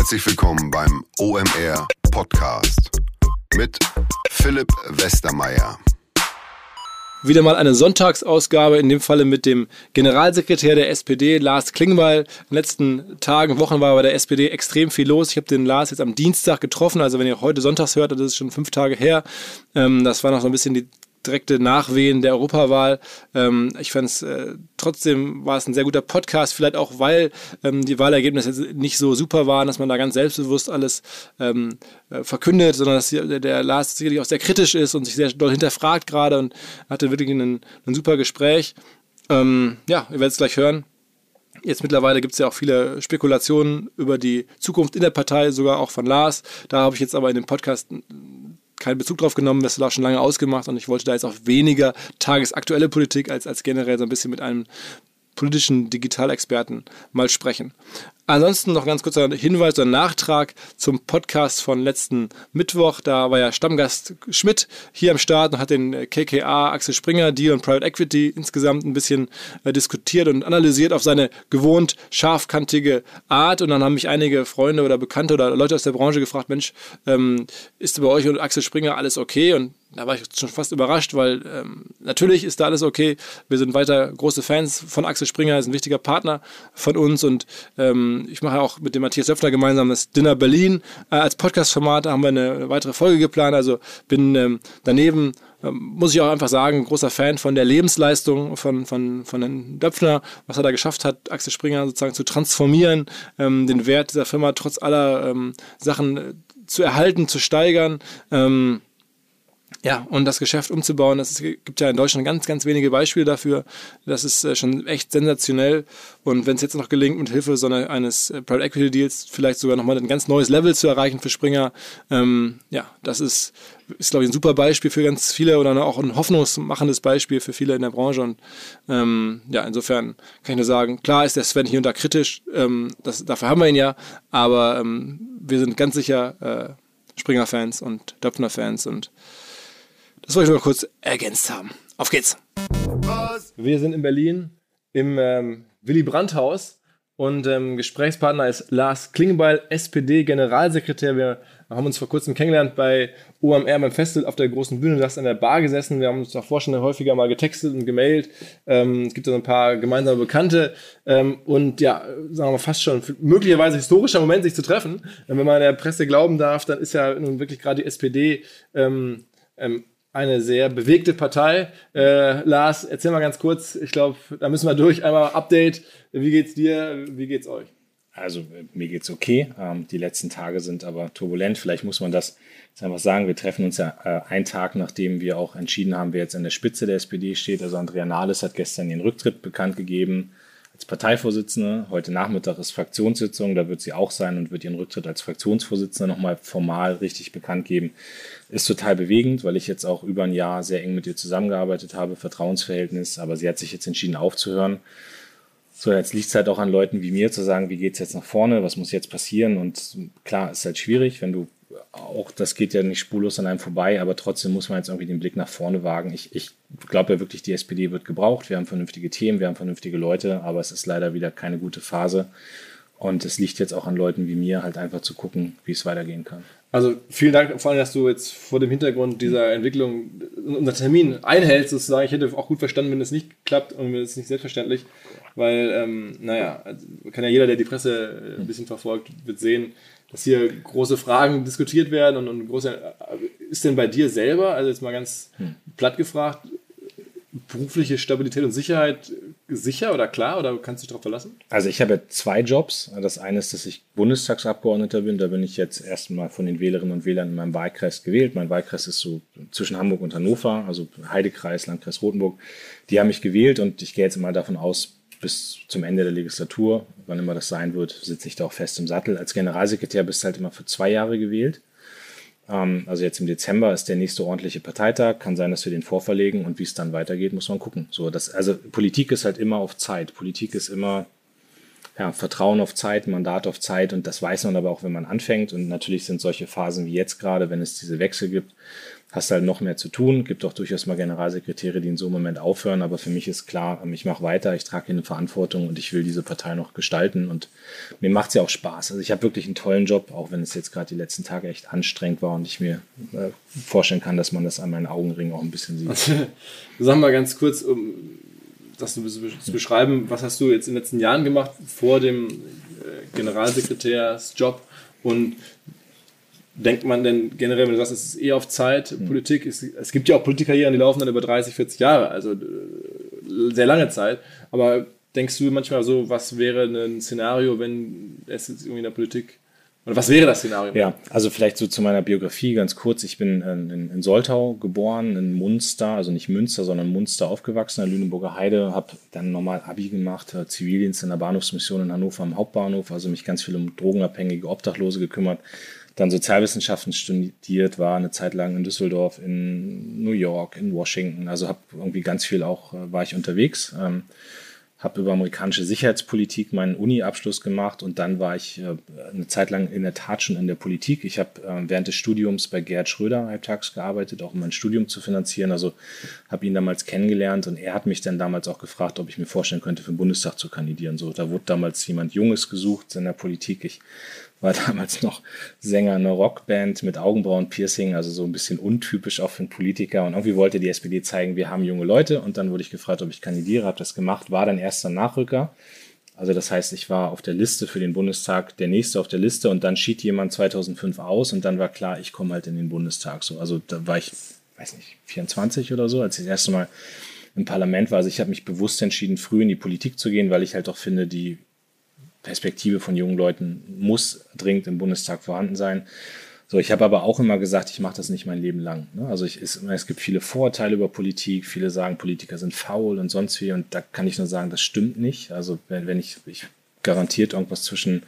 Herzlich willkommen beim OMR Podcast mit Philipp Westermeier. Wieder mal eine Sonntagsausgabe, in dem Falle mit dem Generalsekretär der SPD, Lars Klingbeil. In den letzten Tagen, Wochen war bei der SPD extrem viel los. Ich habe den Lars jetzt am Dienstag getroffen, also wenn ihr heute sonntags hört, das ist schon fünf Tage her. Ähm, das war noch so ein bisschen die direkte Nachwehen der Europawahl. Ähm, ich fand es äh, trotzdem war es ein sehr guter Podcast, vielleicht auch weil ähm, die Wahlergebnisse nicht so super waren, dass man da ganz selbstbewusst alles ähm, äh, verkündet, sondern dass der, der Lars sicherlich auch sehr kritisch ist und sich sehr doll hinterfragt gerade und hatte wirklich ein, super Gespräch. Ähm, ja, ihr werdet es gleich hören. Jetzt mittlerweile gibt es ja auch viele Spekulationen über die Zukunft in der Partei, sogar auch von Lars. Da habe ich jetzt aber in dem Podcast keinen Bezug drauf genommen, das war schon lange ausgemacht und ich wollte da jetzt auch weniger tagesaktuelle Politik als, als generell so ein bisschen mit einem politischen Digitalexperten mal sprechen. Ansonsten noch ganz kurzer Hinweis oder Nachtrag zum Podcast von letzten Mittwoch. Da war ja Stammgast Schmidt hier am Start und hat den KKA Axel Springer Deal und Private Equity insgesamt ein bisschen äh, diskutiert und analysiert auf seine gewohnt scharfkantige Art. Und dann haben mich einige Freunde oder Bekannte oder Leute aus der Branche gefragt, Mensch, ähm, ist bei euch und Axel Springer alles okay? Und da war ich schon fast überrascht, weil ähm, natürlich ist da alles okay. Wir sind weiter große Fans von Axel Springer, ist ein wichtiger Partner von uns und ähm, ich mache auch mit dem Matthias Söffner gemeinsam das Dinner Berlin äh, als Podcast-Format. Da haben wir eine weitere Folge geplant. Also bin ähm, daneben ähm, muss ich auch einfach sagen, großer Fan von der Lebensleistung von, von, von Herrn Döpfner, was er da geschafft hat, Axel Springer sozusagen zu transformieren, ähm, den Wert dieser Firma trotz aller ähm, Sachen zu erhalten, zu steigern. Ähm, ja, und das Geschäft umzubauen, das gibt ja in Deutschland ganz, ganz wenige Beispiele dafür. Das ist äh, schon echt sensationell. Und wenn es jetzt noch gelingt, mit Hilfe so eines äh, Private Equity Deals vielleicht sogar nochmal ein ganz neues Level zu erreichen für Springer, ähm, ja, das ist, ist glaube ich, ein super Beispiel für ganz viele oder auch ein hoffnungsmachendes Beispiel für viele in der Branche. Und ähm, ja, insofern kann ich nur sagen, klar ist der Sven hier und da kritisch, ähm, das, dafür haben wir ihn ja, aber ähm, wir sind ganz sicher äh, Springer-Fans und Döpfner-Fans und das wollte ich nur kurz ergänzt haben. Auf geht's. Wir sind in Berlin im ähm, Willy Brandt Haus und ähm, Gesprächspartner ist Lars Klingbeil, SPD-Generalsekretär. Wir haben uns vor kurzem kennengelernt bei OMR beim Festival auf der großen Bühne. Du hast an der Bar gesessen. Wir haben uns davor schon häufiger mal getextet und gemailt. Ähm, es gibt da ein paar gemeinsame Bekannte. Ähm, und ja, sagen wir mal fast schon möglicherweise historischer Moment, sich zu treffen. Wenn man der Presse glauben darf, dann ist ja nun wirklich gerade die SPD ähm, ähm, eine sehr bewegte Partei. Äh, Lars, erzähl mal ganz kurz, ich glaube, da müssen wir durch. Einmal Update. Wie geht's dir? Wie geht's euch? Also mir geht's okay. Ähm, die letzten Tage sind aber turbulent. Vielleicht muss man das jetzt einfach sagen. Wir treffen uns ja äh, einen Tag, nachdem wir auch entschieden haben, wer jetzt an der Spitze der SPD steht. Also Andrea Nahles hat gestern den Rücktritt bekannt gegeben als Parteivorsitzende. Heute Nachmittag ist Fraktionssitzung, da wird sie auch sein und wird ihren Rücktritt als Fraktionsvorsitzende nochmal formal richtig bekannt geben. Ist total bewegend, weil ich jetzt auch über ein Jahr sehr eng mit ihr zusammengearbeitet habe, Vertrauensverhältnis, aber sie hat sich jetzt entschieden aufzuhören. So, jetzt liegt es halt auch an Leuten wie mir zu sagen, wie geht es jetzt nach vorne, was muss jetzt passieren und klar, ist halt schwierig, wenn du auch das geht ja nicht spurlos an einem vorbei, aber trotzdem muss man jetzt irgendwie den Blick nach vorne wagen. Ich, ich glaube ja wirklich, die SPD wird gebraucht. Wir haben vernünftige Themen, wir haben vernünftige Leute, aber es ist leider wieder keine gute Phase. Und es liegt jetzt auch an Leuten wie mir, halt einfach zu gucken, wie es weitergehen kann. Also vielen Dank, vor allem, dass du jetzt vor dem Hintergrund dieser Entwicklung unser Termin einhältst, sozusagen. Ich hätte auch gut verstanden, wenn es nicht klappt und es ist nicht selbstverständlich, weil, ähm, naja, also kann ja jeder, der die Presse ein bisschen verfolgt, wird sehen, dass hier große Fragen diskutiert werden und, und große. Ist denn bei dir selber, also jetzt mal ganz hm. platt gefragt, berufliche Stabilität und Sicherheit sicher oder klar oder kannst du dich darauf verlassen? Also ich habe zwei Jobs. Das eine ist, dass ich Bundestagsabgeordneter bin. Da bin ich jetzt erstmal von den Wählerinnen und Wählern in meinem Wahlkreis gewählt. Mein Wahlkreis ist so zwischen Hamburg und Hannover, also Heidekreis, Landkreis Rothenburg. Die haben mich gewählt und ich gehe jetzt mal davon aus, bis zum Ende der Legislatur, wann immer das sein wird, sitze ich da auch fest im Sattel. Als Generalsekretär bist du halt immer für zwei Jahre gewählt. Ähm, also jetzt im Dezember ist der nächste ordentliche Parteitag. Kann sein, dass wir den vorverlegen und wie es dann weitergeht, muss man gucken. So, das, also Politik ist halt immer auf Zeit. Politik ist immer ja, Vertrauen auf Zeit, Mandat auf Zeit und das weiß man aber auch, wenn man anfängt. Und natürlich sind solche Phasen wie jetzt gerade, wenn es diese Wechsel gibt, hast halt noch mehr zu tun. Gibt auch durchaus mal Generalsekretäre, die in so einem Moment aufhören. Aber für mich ist klar, ich mache weiter, ich trage hier eine Verantwortung und ich will diese Partei noch gestalten. Und mir macht es ja auch Spaß. Also ich habe wirklich einen tollen Job, auch wenn es jetzt gerade die letzten Tage echt anstrengend war und ich mir äh, vorstellen kann, dass man das an meinen Augenringen auch ein bisschen sieht. Also, sag mal ganz kurz, um das zu beschreiben, was hast du jetzt in den letzten Jahren gemacht vor dem äh, Generalsekretärsjob und denkt man denn generell, wenn du sagst, es ist eher auf Zeit, mhm. Politik, es, es gibt ja auch Politikkarrieren, die laufen dann über 30, 40 Jahre, also äh, sehr lange Zeit, aber denkst du manchmal so, was wäre ein Szenario, wenn es jetzt irgendwie in der Politik oder was wäre das Szenario? Ja, also vielleicht so zu meiner Biografie ganz kurz. Ich bin in, in Soltau geboren, in Munster, also nicht Münster, sondern Munster aufgewachsen, in Lüneburger Heide. Habe dann nochmal Abi gemacht, äh, Zivildienst in der Bahnhofsmission in Hannover am Hauptbahnhof, also mich ganz viel um drogenabhängige Obdachlose gekümmert dann Sozialwissenschaften studiert, war eine Zeit lang in Düsseldorf, in New York, in Washington. Also habe irgendwie ganz viel auch, äh, war ich unterwegs. Ähm, habe über amerikanische Sicherheitspolitik meinen Uni-Abschluss gemacht und dann war ich äh, eine Zeit lang in der Tat schon in der Politik. Ich habe äh, während des Studiums bei Gerd Schröder halbtags gearbeitet, auch um mein Studium zu finanzieren. Also habe ihn damals kennengelernt und er hat mich dann damals auch gefragt, ob ich mir vorstellen könnte, für den Bundestag zu kandidieren. So, da wurde damals jemand Junges gesucht in der Politik. Ich war damals noch Sänger einer Rockband mit Augenbrauen-Piercing, also so ein bisschen untypisch auch für einen Politiker. Und irgendwie wollte die SPD zeigen, wir haben junge Leute. Und dann wurde ich gefragt, ob ich kandidiere, habe das gemacht, war dann erster Nachrücker. Also das heißt, ich war auf der Liste für den Bundestag, der nächste auf der Liste und dann schied jemand 2005 aus und dann war klar, ich komme halt in den Bundestag. So, also da war ich, weiß nicht, 24 oder so, als ich das erste Mal im Parlament war. Also ich habe mich bewusst entschieden, früh in die Politik zu gehen, weil ich halt auch finde, die Perspektive von jungen Leuten muss dringend im Bundestag vorhanden sein. So, ich habe aber auch immer gesagt, ich mache das nicht mein Leben lang. Ne? Also ich, es, es gibt viele Vorurteile über Politik. Viele sagen, Politiker sind faul und sonst wie. Und da kann ich nur sagen, das stimmt nicht. Also wenn, wenn ich, ich garantiert irgendwas zwischen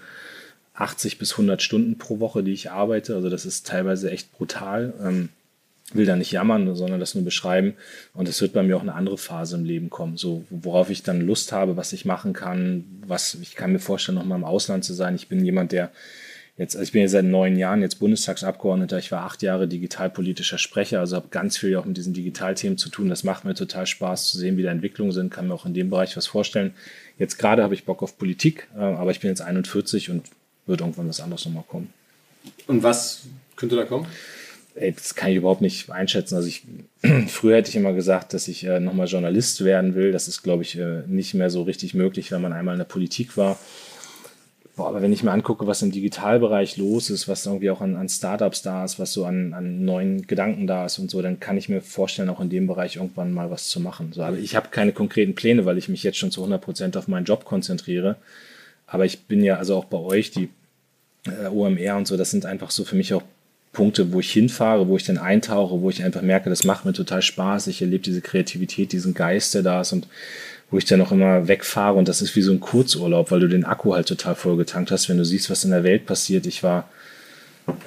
80 bis 100 Stunden pro Woche, die ich arbeite. Also das ist teilweise echt brutal. Ähm, will da nicht jammern, sondern das nur beschreiben. Und es wird bei mir auch eine andere Phase im Leben kommen, so worauf ich dann Lust habe, was ich machen kann, was ich kann mir vorstellen, noch mal im Ausland zu sein. Ich bin jemand, der jetzt, also ich bin ja seit neun Jahren jetzt Bundestagsabgeordneter. Ich war acht Jahre digitalpolitischer Sprecher, also habe ganz viel auch mit diesen Digitalthemen zu tun. Das macht mir total Spaß zu sehen, wie da Entwicklungen sind. Kann mir auch in dem Bereich was vorstellen. Jetzt gerade habe ich Bock auf Politik, äh, aber ich bin jetzt 41 und wird irgendwann was anderes nochmal kommen. Und was könnte da kommen? Das kann ich überhaupt nicht einschätzen. Also ich, früher hätte ich immer gesagt, dass ich äh, nochmal Journalist werden will. Das ist, glaube ich, äh, nicht mehr so richtig möglich, wenn man einmal in der Politik war. Boah, aber wenn ich mir angucke, was im Digitalbereich los ist, was irgendwie auch an, an Startups da ist, was so an, an neuen Gedanken da ist und so, dann kann ich mir vorstellen, auch in dem Bereich irgendwann mal was zu machen. So, aber ich habe keine konkreten Pläne, weil ich mich jetzt schon zu 100 Prozent auf meinen Job konzentriere. Aber ich bin ja also auch bei euch, die äh, OMR und so, das sind einfach so für mich auch Punkte, wo ich hinfahre, wo ich dann eintauche, wo ich einfach merke, das macht mir total Spaß. Ich erlebe diese Kreativität, diesen Geist, der da ist und wo ich dann auch immer wegfahre und das ist wie so ein Kurzurlaub, weil du den Akku halt total vollgetankt hast, wenn du siehst, was in der Welt passiert. Ich war,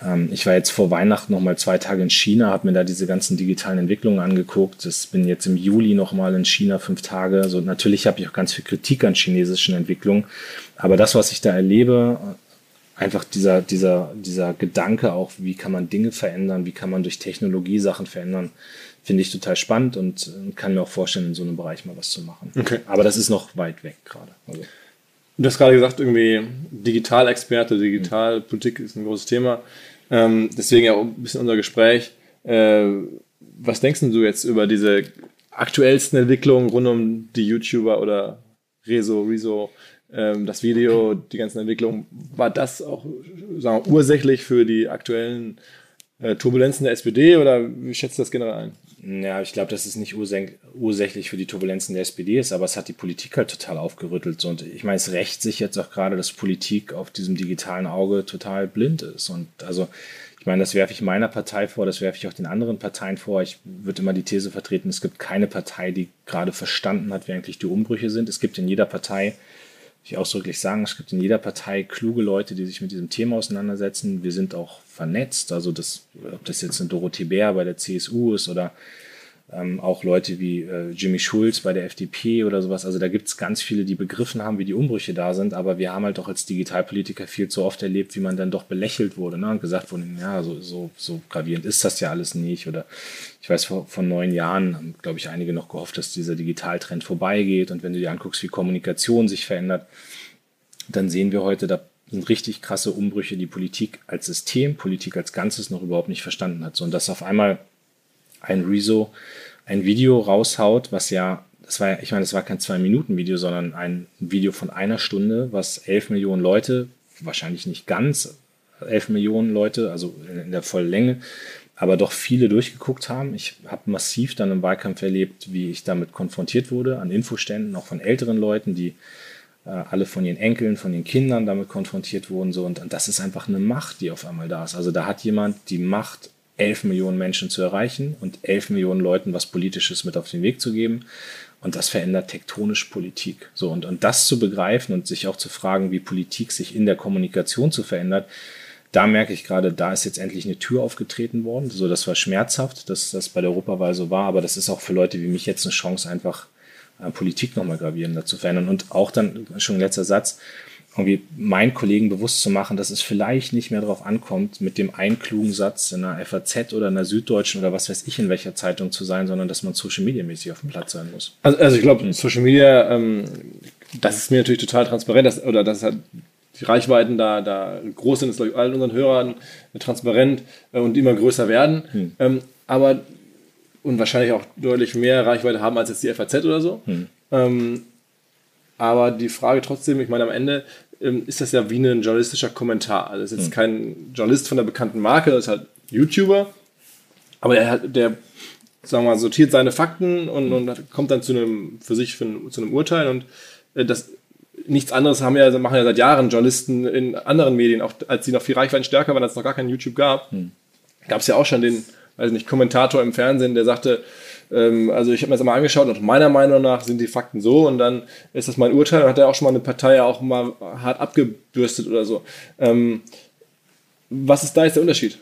ähm, ich war jetzt vor Weihnachten noch mal zwei Tage in China, habe mir da diese ganzen digitalen Entwicklungen angeguckt. Ich bin jetzt im Juli noch mal in China fünf Tage. So natürlich habe ich auch ganz viel Kritik an chinesischen Entwicklungen, aber das, was ich da erlebe, einfach dieser, dieser, dieser Gedanke auch, wie kann man Dinge verändern, wie kann man durch Technologie Sachen verändern, finde ich total spannend und äh, kann mir auch vorstellen, in so einem Bereich mal was zu machen. Okay. Aber das ist noch weit weg gerade. Also. Du hast gerade gesagt, irgendwie Digitalexperte, Digitalpolitik ist ein großes Thema. Ähm, deswegen ja auch ein bisschen unser Gespräch. Äh, was denkst du jetzt über diese aktuellsten Entwicklungen rund um die YouTuber oder Rezo, Rezo, ähm, das Video, die ganzen Entwicklungen, war das auch sagen wir, ursächlich für die aktuellen äh, Turbulenzen der SPD oder wie schätzt du das generell ein? Ja, ich glaube, dass es nicht ursächlich für die Turbulenzen der SPD ist, aber es hat die Politik halt total aufgerüttelt. Und ich meine, es rächt sich jetzt auch gerade, dass Politik auf diesem digitalen Auge total blind ist. Und also, ich meine, das werfe ich meiner Partei vor, das werfe ich auch den anderen Parteien vor. Ich würde immer die These vertreten, es gibt keine Partei, die gerade verstanden hat, wie eigentlich die Umbrüche sind. Es gibt in jeder Partei ich ausdrücklich sagen, es gibt in jeder Partei kluge Leute, die sich mit diesem Thema auseinandersetzen. Wir sind auch vernetzt, also das, ob das jetzt eine Dorothee Bär bei der CSU ist oder ähm, auch Leute wie äh, Jimmy Schulz bei der FDP oder sowas. Also da gibt es ganz viele, die begriffen haben, wie die Umbrüche da sind, aber wir haben halt doch als Digitalpolitiker viel zu oft erlebt, wie man dann doch belächelt wurde ne? und gesagt wurde, ja, so, so, so gravierend ist das ja alles nicht. Oder ich weiß, vor, vor neun Jahren haben, glaube ich, einige noch gehofft, dass dieser Digitaltrend vorbeigeht. Und wenn du dir anguckst, wie Kommunikation sich verändert, dann sehen wir heute, da sind richtig krasse Umbrüche, die Politik als System, Politik als Ganzes noch überhaupt nicht verstanden hat. So, und dass auf einmal ein Rezo ein Video raushaut, was ja, das war, ich meine, das war kein Zwei-Minuten-Video, sondern ein Video von einer Stunde, was elf Millionen Leute, wahrscheinlich nicht ganz elf Millionen Leute, also in der vollen Länge, aber doch viele durchgeguckt haben. Ich habe massiv dann im Wahlkampf erlebt, wie ich damit konfrontiert wurde, an Infoständen, auch von älteren Leuten, die äh, alle von ihren Enkeln, von den Kindern damit konfrontiert wurden. So. Und, und das ist einfach eine Macht, die auf einmal da ist. Also da hat jemand die Macht, 11 Millionen Menschen zu erreichen und 11 Millionen Leuten was Politisches mit auf den Weg zu geben. Und das verändert tektonisch Politik. So, und, und das zu begreifen und sich auch zu fragen, wie Politik sich in der Kommunikation zu verändert, da merke ich gerade, da ist jetzt endlich eine Tür aufgetreten worden. So, das war schmerzhaft, dass das bei der Europawahl so war, aber das ist auch für Leute wie mich jetzt eine Chance, einfach äh, Politik nochmal gravierender zu verändern. Und auch dann, schon letzter Satz, irgendwie meinen Kollegen bewusst zu machen, dass es vielleicht nicht mehr darauf ankommt, mit dem einen klugen Satz in einer FAZ oder in einer Süddeutschen oder was weiß ich in welcher Zeitung zu sein, sondern dass man Social Media mäßig auf dem Platz sein muss. Also, also ich glaube, Social Media, ähm, das ist mir natürlich total transparent, dass, oder dass halt die Reichweiten da, da groß sind, ist glaube ich allen unseren Hörern transparent äh, und immer größer werden. Hm. Ähm, aber und wahrscheinlich auch deutlich mehr Reichweite haben als jetzt die FAZ oder so. Hm. Ähm, aber die Frage trotzdem, ich meine, am Ende ist das ja wie ein journalistischer Kommentar. Also es ist jetzt mhm. kein Journalist von der bekannten Marke, das ist halt YouTuber, aber der, der sagen wir mal, sortiert seine Fakten und, und kommt dann zu einem, für sich für ein, zu einem Urteil und äh, das nichts anderes haben ja, machen ja seit Jahren Journalisten in anderen Medien, auch als sie noch viel Reichweite stärker waren, als es noch gar kein YouTube gab, mhm. gab es ja auch schon den, weiß nicht, Kommentator im Fernsehen, der sagte, ähm, also ich habe mir das mal angeschaut und meiner Meinung nach sind die Fakten so und dann ist das mein Urteil und hat er auch schon mal eine Partei auch mal hart abgebürstet oder so. Ähm, was ist da jetzt der Unterschied?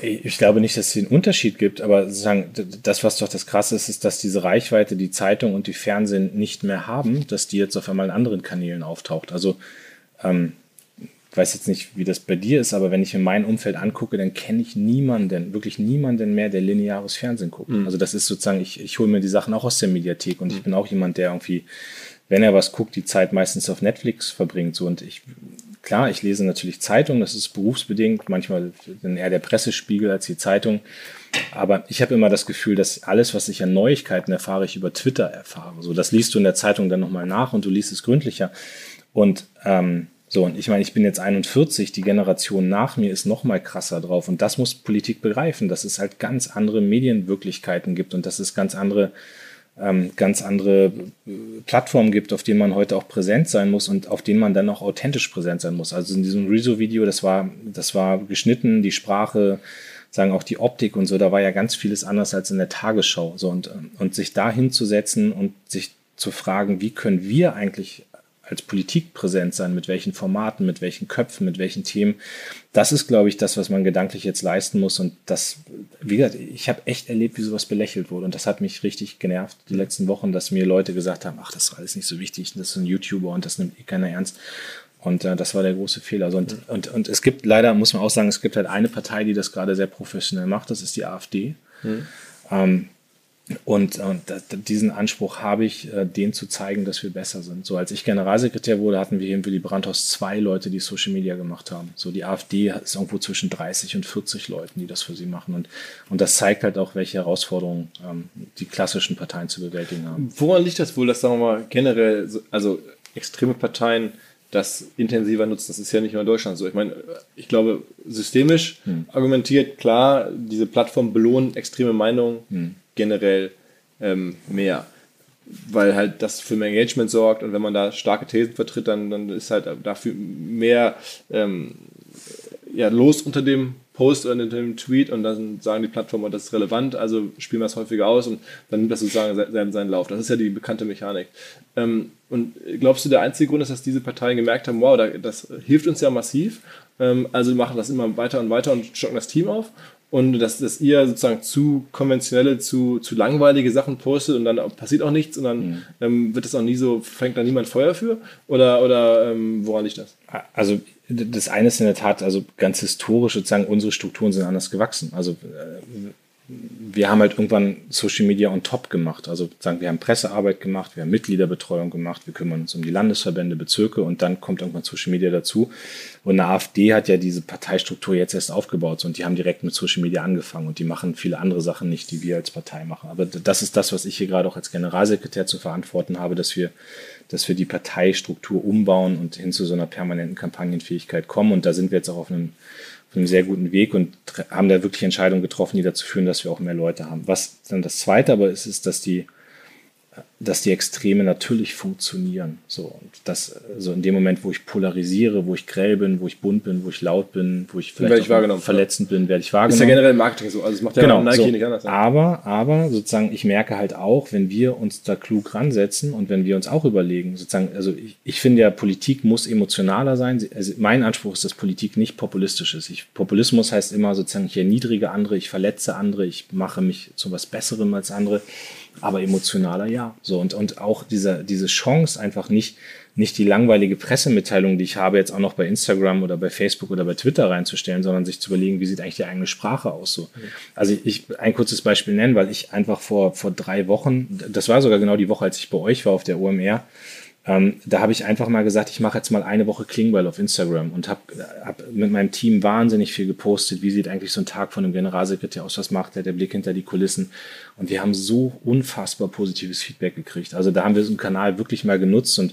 Ich glaube nicht, dass es einen Unterschied gibt, aber sozusagen das, was doch das Krasse ist, ist, dass diese Reichweite die Zeitung und die Fernsehen nicht mehr haben, dass die jetzt auf einmal in anderen Kanälen auftaucht. Also ähm, weiß jetzt nicht, wie das bei dir ist, aber wenn ich mir mein Umfeld angucke, dann kenne ich niemanden, wirklich niemanden mehr, der lineares Fernsehen guckt. Mhm. Also das ist sozusagen, ich, ich hole mir die Sachen auch aus der Mediathek und mhm. ich bin auch jemand, der irgendwie, wenn er was guckt, die Zeit meistens auf Netflix verbringt. So und ich, klar, ich lese natürlich Zeitungen, das ist berufsbedingt, manchmal dann eher der Pressespiegel als die Zeitung. Aber ich habe immer das Gefühl, dass alles, was ich an Neuigkeiten erfahre, ich über Twitter erfahre. So, das liest du in der Zeitung dann nochmal nach und du liest es gründlicher. Und ähm, so, und ich meine, ich bin jetzt 41, die Generation nach mir ist noch mal krasser drauf. Und das muss Politik begreifen, dass es halt ganz andere Medienwirklichkeiten gibt und dass es ganz andere, ähm, ganz andere äh, Plattformen gibt, auf denen man heute auch präsent sein muss und auf denen man dann auch authentisch präsent sein muss. Also in diesem Rezo-Video, das war, das war geschnitten, die Sprache, sagen auch die Optik und so, da war ja ganz vieles anders als in der Tagesschau. So, und, und sich da hinzusetzen und sich zu fragen, wie können wir eigentlich als Politik präsent sein, mit welchen Formaten, mit welchen Köpfen, mit welchen Themen. Das ist, glaube ich, das, was man gedanklich jetzt leisten muss. Und das, wie gesagt, ich habe echt erlebt, wie sowas belächelt wurde. Und das hat mich richtig genervt die letzten Wochen, dass mir Leute gesagt haben, ach, das ist alles nicht so wichtig, das ist ein YouTuber und das nimmt eh keiner ernst. Und äh, das war der große Fehler. Also, und, und, und es gibt leider, muss man auch sagen, es gibt halt eine Partei, die das gerade sehr professionell macht, das ist die AfD. Mhm. Ähm, und, und diesen Anspruch habe ich, äh, denen zu zeigen, dass wir besser sind. So als ich Generalsekretär wurde, hatten wir hier im Willy Brandt-Haus zwei Leute, die Social Media gemacht haben. So die AfD ist irgendwo zwischen 30 und 40 Leuten, die das für sie machen. Und, und das zeigt halt auch, welche Herausforderungen ähm, die klassischen Parteien zu bewältigen haben. Woran liegt das wohl, dass, sagen wir mal, generell, also extreme Parteien das intensiver nutzen? Das ist ja nicht nur in Deutschland so. Ich meine, ich glaube, systemisch hm. argumentiert, klar, diese Plattformen belohnen extreme Meinungen. Hm generell ähm, mehr. Weil halt das für mehr Engagement sorgt und wenn man da starke Thesen vertritt, dann, dann ist halt dafür mehr ähm, ja, los unter dem Post oder unter dem Tweet und dann sagen die Plattformen, das ist relevant, also spielen wir es häufiger aus und dann nimmt das sozusagen seinen, seinen Lauf. Das ist ja die bekannte Mechanik. Ähm, und glaubst du, der einzige Grund ist, dass diese Parteien gemerkt haben, wow, das hilft uns ja massiv, ähm, also machen das immer weiter und weiter und stocken das Team auf? Und dass, dass ihr sozusagen zu konventionelle, zu, zu langweilige Sachen postet und dann passiert auch nichts und dann mhm. ähm, wird es auch nie so, fängt da niemand Feuer für? Oder, oder ähm, woran liegt das? Also das eine ist in der Tat, also ganz historisch sozusagen, unsere Strukturen sind anders gewachsen. Also äh, wir haben halt irgendwann Social Media on top gemacht. Also sagen, wir haben Pressearbeit gemacht, wir haben Mitgliederbetreuung gemacht, wir kümmern uns um die Landesverbände, Bezirke und dann kommt irgendwann Social Media dazu. Und eine AfD hat ja diese Parteistruktur jetzt erst aufgebaut und die haben direkt mit Social Media angefangen und die machen viele andere Sachen nicht, die wir als Partei machen. Aber das ist das, was ich hier gerade auch als Generalsekretär zu verantworten habe, dass wir, dass wir die Parteistruktur umbauen und hin zu so einer permanenten Kampagnenfähigkeit kommen. Und da sind wir jetzt auch auf einem auf einem sehr guten Weg und haben da wirklich Entscheidungen getroffen, die dazu führen, dass wir auch mehr Leute haben. Was dann das Zweite aber ist, ist, dass die dass die Extreme natürlich funktionieren. So, und das, so also in dem Moment, wo ich polarisiere, wo ich grell bin, wo ich bunt bin, wo ich laut bin, wo ich vielleicht ich verletzend bin, werde ich wahrgenommen. Ist ja generell Marketing so, also es macht ja genau, Nike so. nicht anders. Aber, aber sozusagen, ich merke halt auch, wenn wir uns da klug ransetzen und wenn wir uns auch überlegen, sozusagen, also ich, ich finde ja, Politik muss emotionaler sein. Also mein Anspruch ist, dass Politik nicht populistisch ist. Ich, Populismus heißt immer sozusagen, ich erniedrige andere, ich verletze andere, ich mache mich zu was Besserem als andere aber emotionaler ja. So und, und auch diese, diese Chance einfach nicht, nicht die langweilige Pressemitteilung, die ich habe, jetzt auch noch bei Instagram oder bei Facebook oder bei Twitter reinzustellen, sondern sich zu überlegen, wie sieht eigentlich die eigene Sprache aus. So. Also ich ein kurzes Beispiel nennen, weil ich einfach vor, vor drei Wochen, das war sogar genau die Woche, als ich bei euch war auf der OMR, ähm, da habe ich einfach mal gesagt, ich mache jetzt mal eine Woche Klingbeil auf Instagram und habe hab mit meinem Team wahnsinnig viel gepostet. Wie sieht eigentlich so ein Tag von einem Generalsekretär aus? Was macht er? Der Blick hinter die Kulissen. Und wir haben so unfassbar positives Feedback gekriegt. Also da haben wir so einen Kanal wirklich mal genutzt und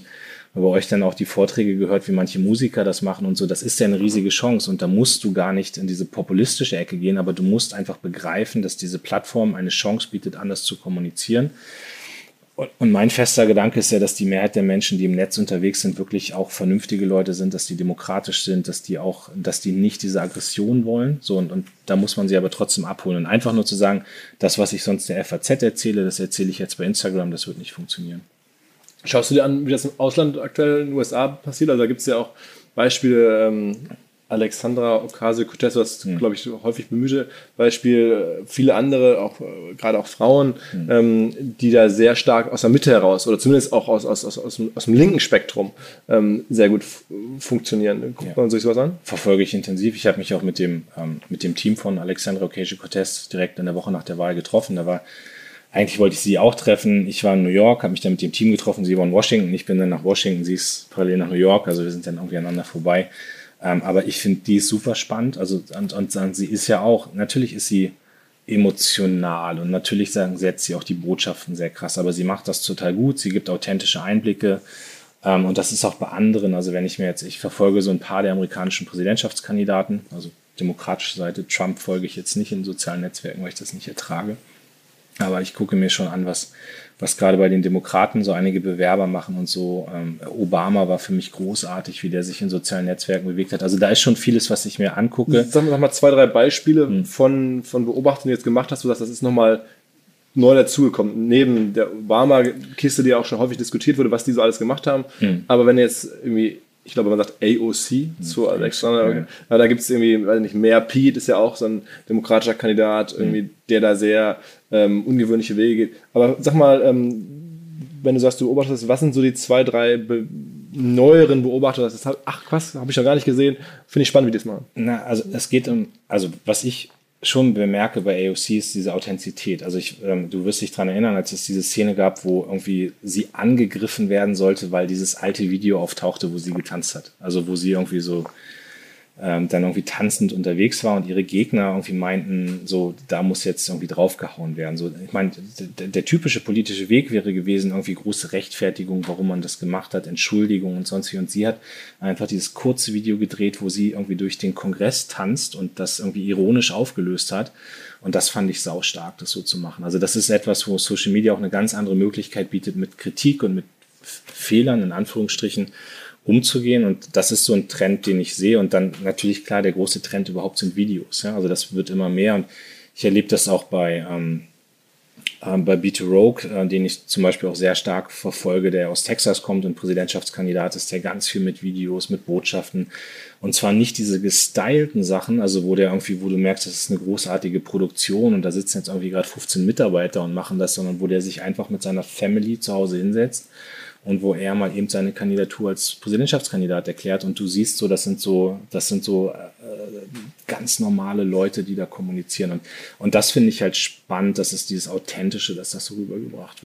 bei euch dann auch die Vorträge gehört, wie manche Musiker das machen und so. Das ist ja eine riesige Chance und da musst du gar nicht in diese populistische Ecke gehen, aber du musst einfach begreifen, dass diese Plattform eine Chance bietet, anders zu kommunizieren. Und mein fester Gedanke ist ja, dass die Mehrheit der Menschen, die im Netz unterwegs sind, wirklich auch vernünftige Leute sind, dass die demokratisch sind, dass die auch, dass die nicht diese Aggression wollen. So, und, und da muss man sie aber trotzdem abholen. Und einfach nur zu sagen, das, was ich sonst der FAZ erzähle, das erzähle ich jetzt bei Instagram, das wird nicht funktionieren. Schaust du dir an, wie das im Ausland aktuell in den USA passiert? Also da gibt es ja auch Beispiele, ähm, Alexandra Ocasio-Cortez, das mhm. glaube ich häufig bemühte Beispiel, viele andere, auch gerade auch Frauen, mhm. ähm, die da sehr stark aus der Mitte heraus oder zumindest auch aus, aus, aus, aus, dem, aus dem linken Spektrum ähm, sehr gut funktionieren. Guckt ja. man sich sowas an? Verfolge ich intensiv. Ich habe mich auch mit dem, ähm, mit dem Team von Alexandra Ocasio-Cortez direkt in der Woche nach der Wahl getroffen. Da war eigentlich wollte ich sie auch treffen. Ich war in New York, habe mich dann mit dem Team getroffen. Sie war in Washington. Ich bin dann nach Washington. Sie ist parallel nach New York. Also wir sind dann irgendwie aneinander vorbei. Ähm, aber ich finde, die super spannend. Also, und, und sie ist ja auch, natürlich ist sie emotional und natürlich sagen, setzt sie auch die Botschaften sehr krass, aber sie macht das total gut. Sie gibt authentische Einblicke. Ähm, und das ist auch bei anderen. Also, wenn ich mir jetzt, ich verfolge so ein paar der amerikanischen Präsidentschaftskandidaten, also demokratische Seite, Trump folge ich jetzt nicht in sozialen Netzwerken, weil ich das nicht ertrage. Aber ich gucke mir schon an, was, was gerade bei den Demokraten so einige Bewerber machen und so. Ähm, Obama war für mich großartig, wie der sich in sozialen Netzwerken bewegt hat. Also da ist schon vieles, was ich mir angucke. Sag mal, sag mal zwei, drei Beispiele hm. von, von Beobachtungen, die du jetzt gemacht hast. Du sagst, das ist nochmal neu dazugekommen. Neben der Obama-Kiste, die ja auch schon häufig diskutiert wurde, was die so alles gemacht haben. Hm. Aber wenn jetzt irgendwie ich glaube, man sagt AOC hm, zu Alexander. Ja. Ja, da gibt es irgendwie, weiß nicht, mehr Pete ist ja auch so ein demokratischer Kandidat, hm. irgendwie, der da sehr ähm, ungewöhnliche Wege geht. Aber sag mal, ähm, wenn du sagst, du beobachtest, was sind so die zwei, drei be neueren Beobachter? ach, was, habe ich noch gar nicht gesehen. Finde ich spannend, wie die das machen. Na, also es geht um, also was ich schon bemerke bei AOC ist diese Authentizität. Also ich, ähm, du wirst dich daran erinnern, als es diese Szene gab, wo irgendwie sie angegriffen werden sollte, weil dieses alte Video auftauchte, wo sie getanzt hat. Also wo sie irgendwie so ähm, dann irgendwie tanzend unterwegs war und ihre Gegner irgendwie meinten, so, da muss jetzt irgendwie draufgehauen werden. So, ich meine, der, typische politische Weg wäre gewesen, irgendwie große Rechtfertigung, warum man das gemacht hat, Entschuldigung und sonst wie. Und sie hat einfach dieses kurze Video gedreht, wo sie irgendwie durch den Kongress tanzt und das irgendwie ironisch aufgelöst hat. Und das fand ich sau stark, das so zu machen. Also das ist etwas, wo Social Media auch eine ganz andere Möglichkeit bietet, mit Kritik und mit Fehlern in Anführungsstrichen umzugehen. Und das ist so ein Trend, den ich sehe. Und dann natürlich klar, der große Trend überhaupt sind Videos. Ja? Also das wird immer mehr. Und ich erlebe das auch bei, ähm, ähm, bei Beat Rogue, äh, den ich zum Beispiel auch sehr stark verfolge, der aus Texas kommt und Präsidentschaftskandidat ist, der ganz viel mit Videos, mit Botschaften und zwar nicht diese gestylten Sachen, also wo der irgendwie, wo du merkst, das ist eine großartige Produktion und da sitzen jetzt irgendwie gerade 15 Mitarbeiter und machen das, sondern wo der sich einfach mit seiner Family zu Hause hinsetzt und wo er mal eben seine Kandidatur als Präsidentschaftskandidat erklärt. Und du siehst so, das sind so, das sind so äh, ganz normale Leute, die da kommunizieren. Und, und das finde ich halt spannend, dass es dieses Authentische, dass das so rübergebracht wird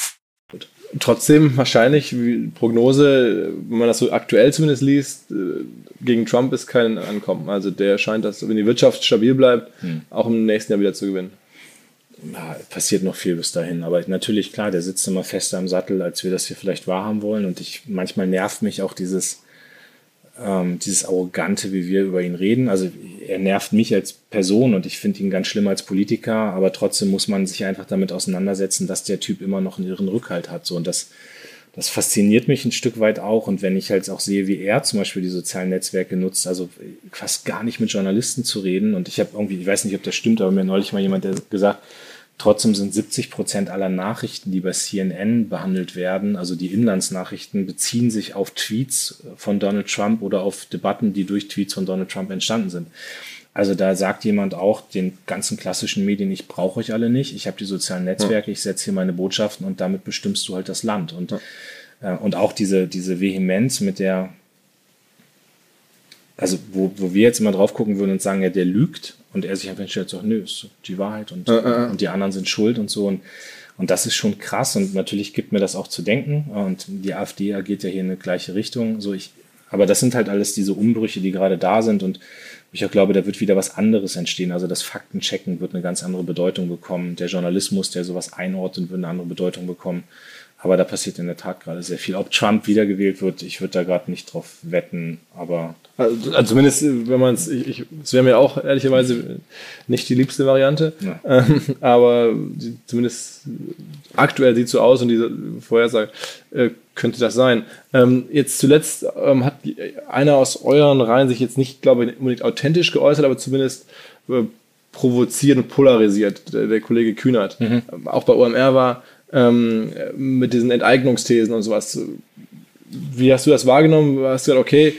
Trotzdem wahrscheinlich, Prognose, wenn man das so aktuell zumindest liest, äh, gegen Trump ist kein Ankommen. Also der scheint, dass, wenn die Wirtschaft stabil bleibt, hm. auch im nächsten Jahr wieder zu gewinnen. Ja, passiert noch viel bis dahin. Aber natürlich, klar, der sitzt immer fester im Sattel, als wir das hier vielleicht wahrhaben wollen. Und ich, manchmal nervt mich auch dieses, ähm, dieses Arrogante, wie wir über ihn reden. Also er nervt mich als Person und ich finde ihn ganz schlimm als Politiker, aber trotzdem muss man sich einfach damit auseinandersetzen, dass der Typ immer noch einen ihren Rückhalt hat. So, und das, das fasziniert mich ein Stück weit auch. Und wenn ich halt auch sehe, wie er zum Beispiel die sozialen Netzwerke nutzt, also fast gar nicht mit Journalisten zu reden. Und ich habe irgendwie, ich weiß nicht, ob das stimmt, aber mir neulich mal jemand gesagt, Trotzdem sind 70 Prozent aller Nachrichten, die bei CNN behandelt werden, also die Inlandsnachrichten, beziehen sich auf Tweets von Donald Trump oder auf Debatten, die durch Tweets von Donald Trump entstanden sind. Also da sagt jemand auch den ganzen klassischen Medien, ich brauche euch alle nicht, ich habe die sozialen Netzwerke, ich setze hier meine Botschaften und damit bestimmst du halt das Land. Und, ja. äh, und auch diese, diese Vehemenz, mit der, also wo, wo wir jetzt immer drauf gucken würden und sagen, ja, der lügt, und er sich einfach stellt, so, nö, ist die Wahrheit und, äh, äh. und die anderen sind schuld und so. Und, und das ist schon krass und natürlich gibt mir das auch zu denken. Und die AfD agiert ja hier in eine gleiche Richtung. So ich, aber das sind halt alles diese Umbrüche, die gerade da sind und ich auch glaube, da wird wieder was anderes entstehen. Also das Faktenchecken wird eine ganz andere Bedeutung bekommen. Der Journalismus, der sowas einordnet, wird eine andere Bedeutung bekommen. Aber da passiert in der Tat gerade sehr viel. Ob Trump wiedergewählt wird, ich würde da gerade nicht drauf wetten, aber. Also, also zumindest, wenn man es, ich, es wäre mir auch ehrlicherweise nicht die liebste Variante. Ja. Ähm, aber die, zumindest aktuell sieht es so aus und diese Vorhersage äh, könnte das sein. Ähm, jetzt zuletzt ähm, hat einer aus euren Reihen sich jetzt nicht, glaube ich, unbedingt authentisch geäußert, aber zumindest äh, provoziert und polarisiert, der, der Kollege Kühnert. Mhm. Auch bei OMR war ähm, mit diesen Enteignungsthesen und sowas. Wie hast du das wahrgenommen? Hast du gesagt, okay,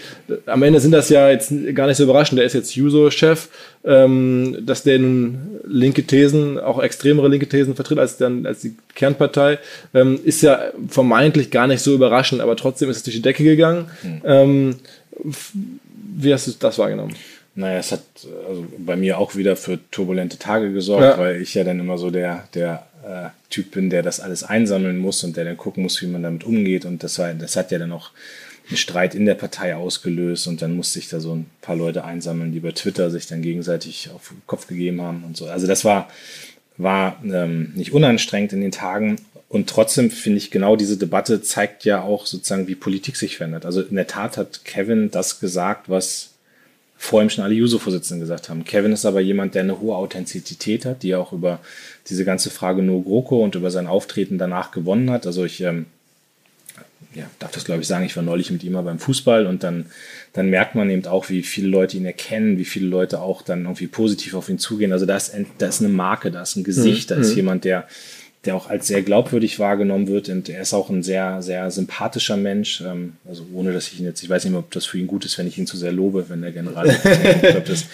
am Ende sind das ja jetzt gar nicht so überraschend. Der ist jetzt Juso-Chef, ähm, dass der nun linke Thesen, auch extremere linke Thesen vertritt als, dann, als die Kernpartei, ähm, ist ja vermeintlich gar nicht so überraschend, aber trotzdem ist es durch die Decke gegangen. Mhm. Wie hast du das wahrgenommen? Naja, es hat also bei mir auch wieder für turbulente Tage gesorgt, ja. weil ich ja dann immer so der, der äh, Typ bin, der das alles einsammeln muss und der dann gucken muss, wie man damit umgeht. Und das, war, das hat ja dann auch einen Streit in der Partei ausgelöst und dann musste ich da so ein paar Leute einsammeln, die bei Twitter sich dann gegenseitig auf den Kopf gegeben haben und so. Also das war, war ähm, nicht unanstrengend in den Tagen. Und trotzdem finde ich, genau diese Debatte zeigt ja auch sozusagen, wie Politik sich verändert. Also in der Tat hat Kevin das gesagt, was vor ihm schon alle Juso-Vorsitzenden gesagt haben. Kevin ist aber jemand, der eine hohe Authentizität hat, die auch über diese ganze Frage No GroKo und über sein Auftreten danach gewonnen hat. Also ich ähm, ja, darf das glaube ich sagen, ich war neulich mit ihm mal beim Fußball und dann, dann merkt man eben auch, wie viele Leute ihn erkennen, wie viele Leute auch dann irgendwie positiv auf ihn zugehen. Also da ist, da ist eine Marke, da ist ein Gesicht, mhm. da ist mhm. jemand, der, der auch als sehr glaubwürdig wahrgenommen wird und er ist auch ein sehr, sehr sympathischer Mensch. Ähm, also ohne, dass ich ihn jetzt, ich weiß nicht mehr, ob das für ihn gut ist, wenn ich ihn zu sehr lobe, wenn der General, ich glaube, das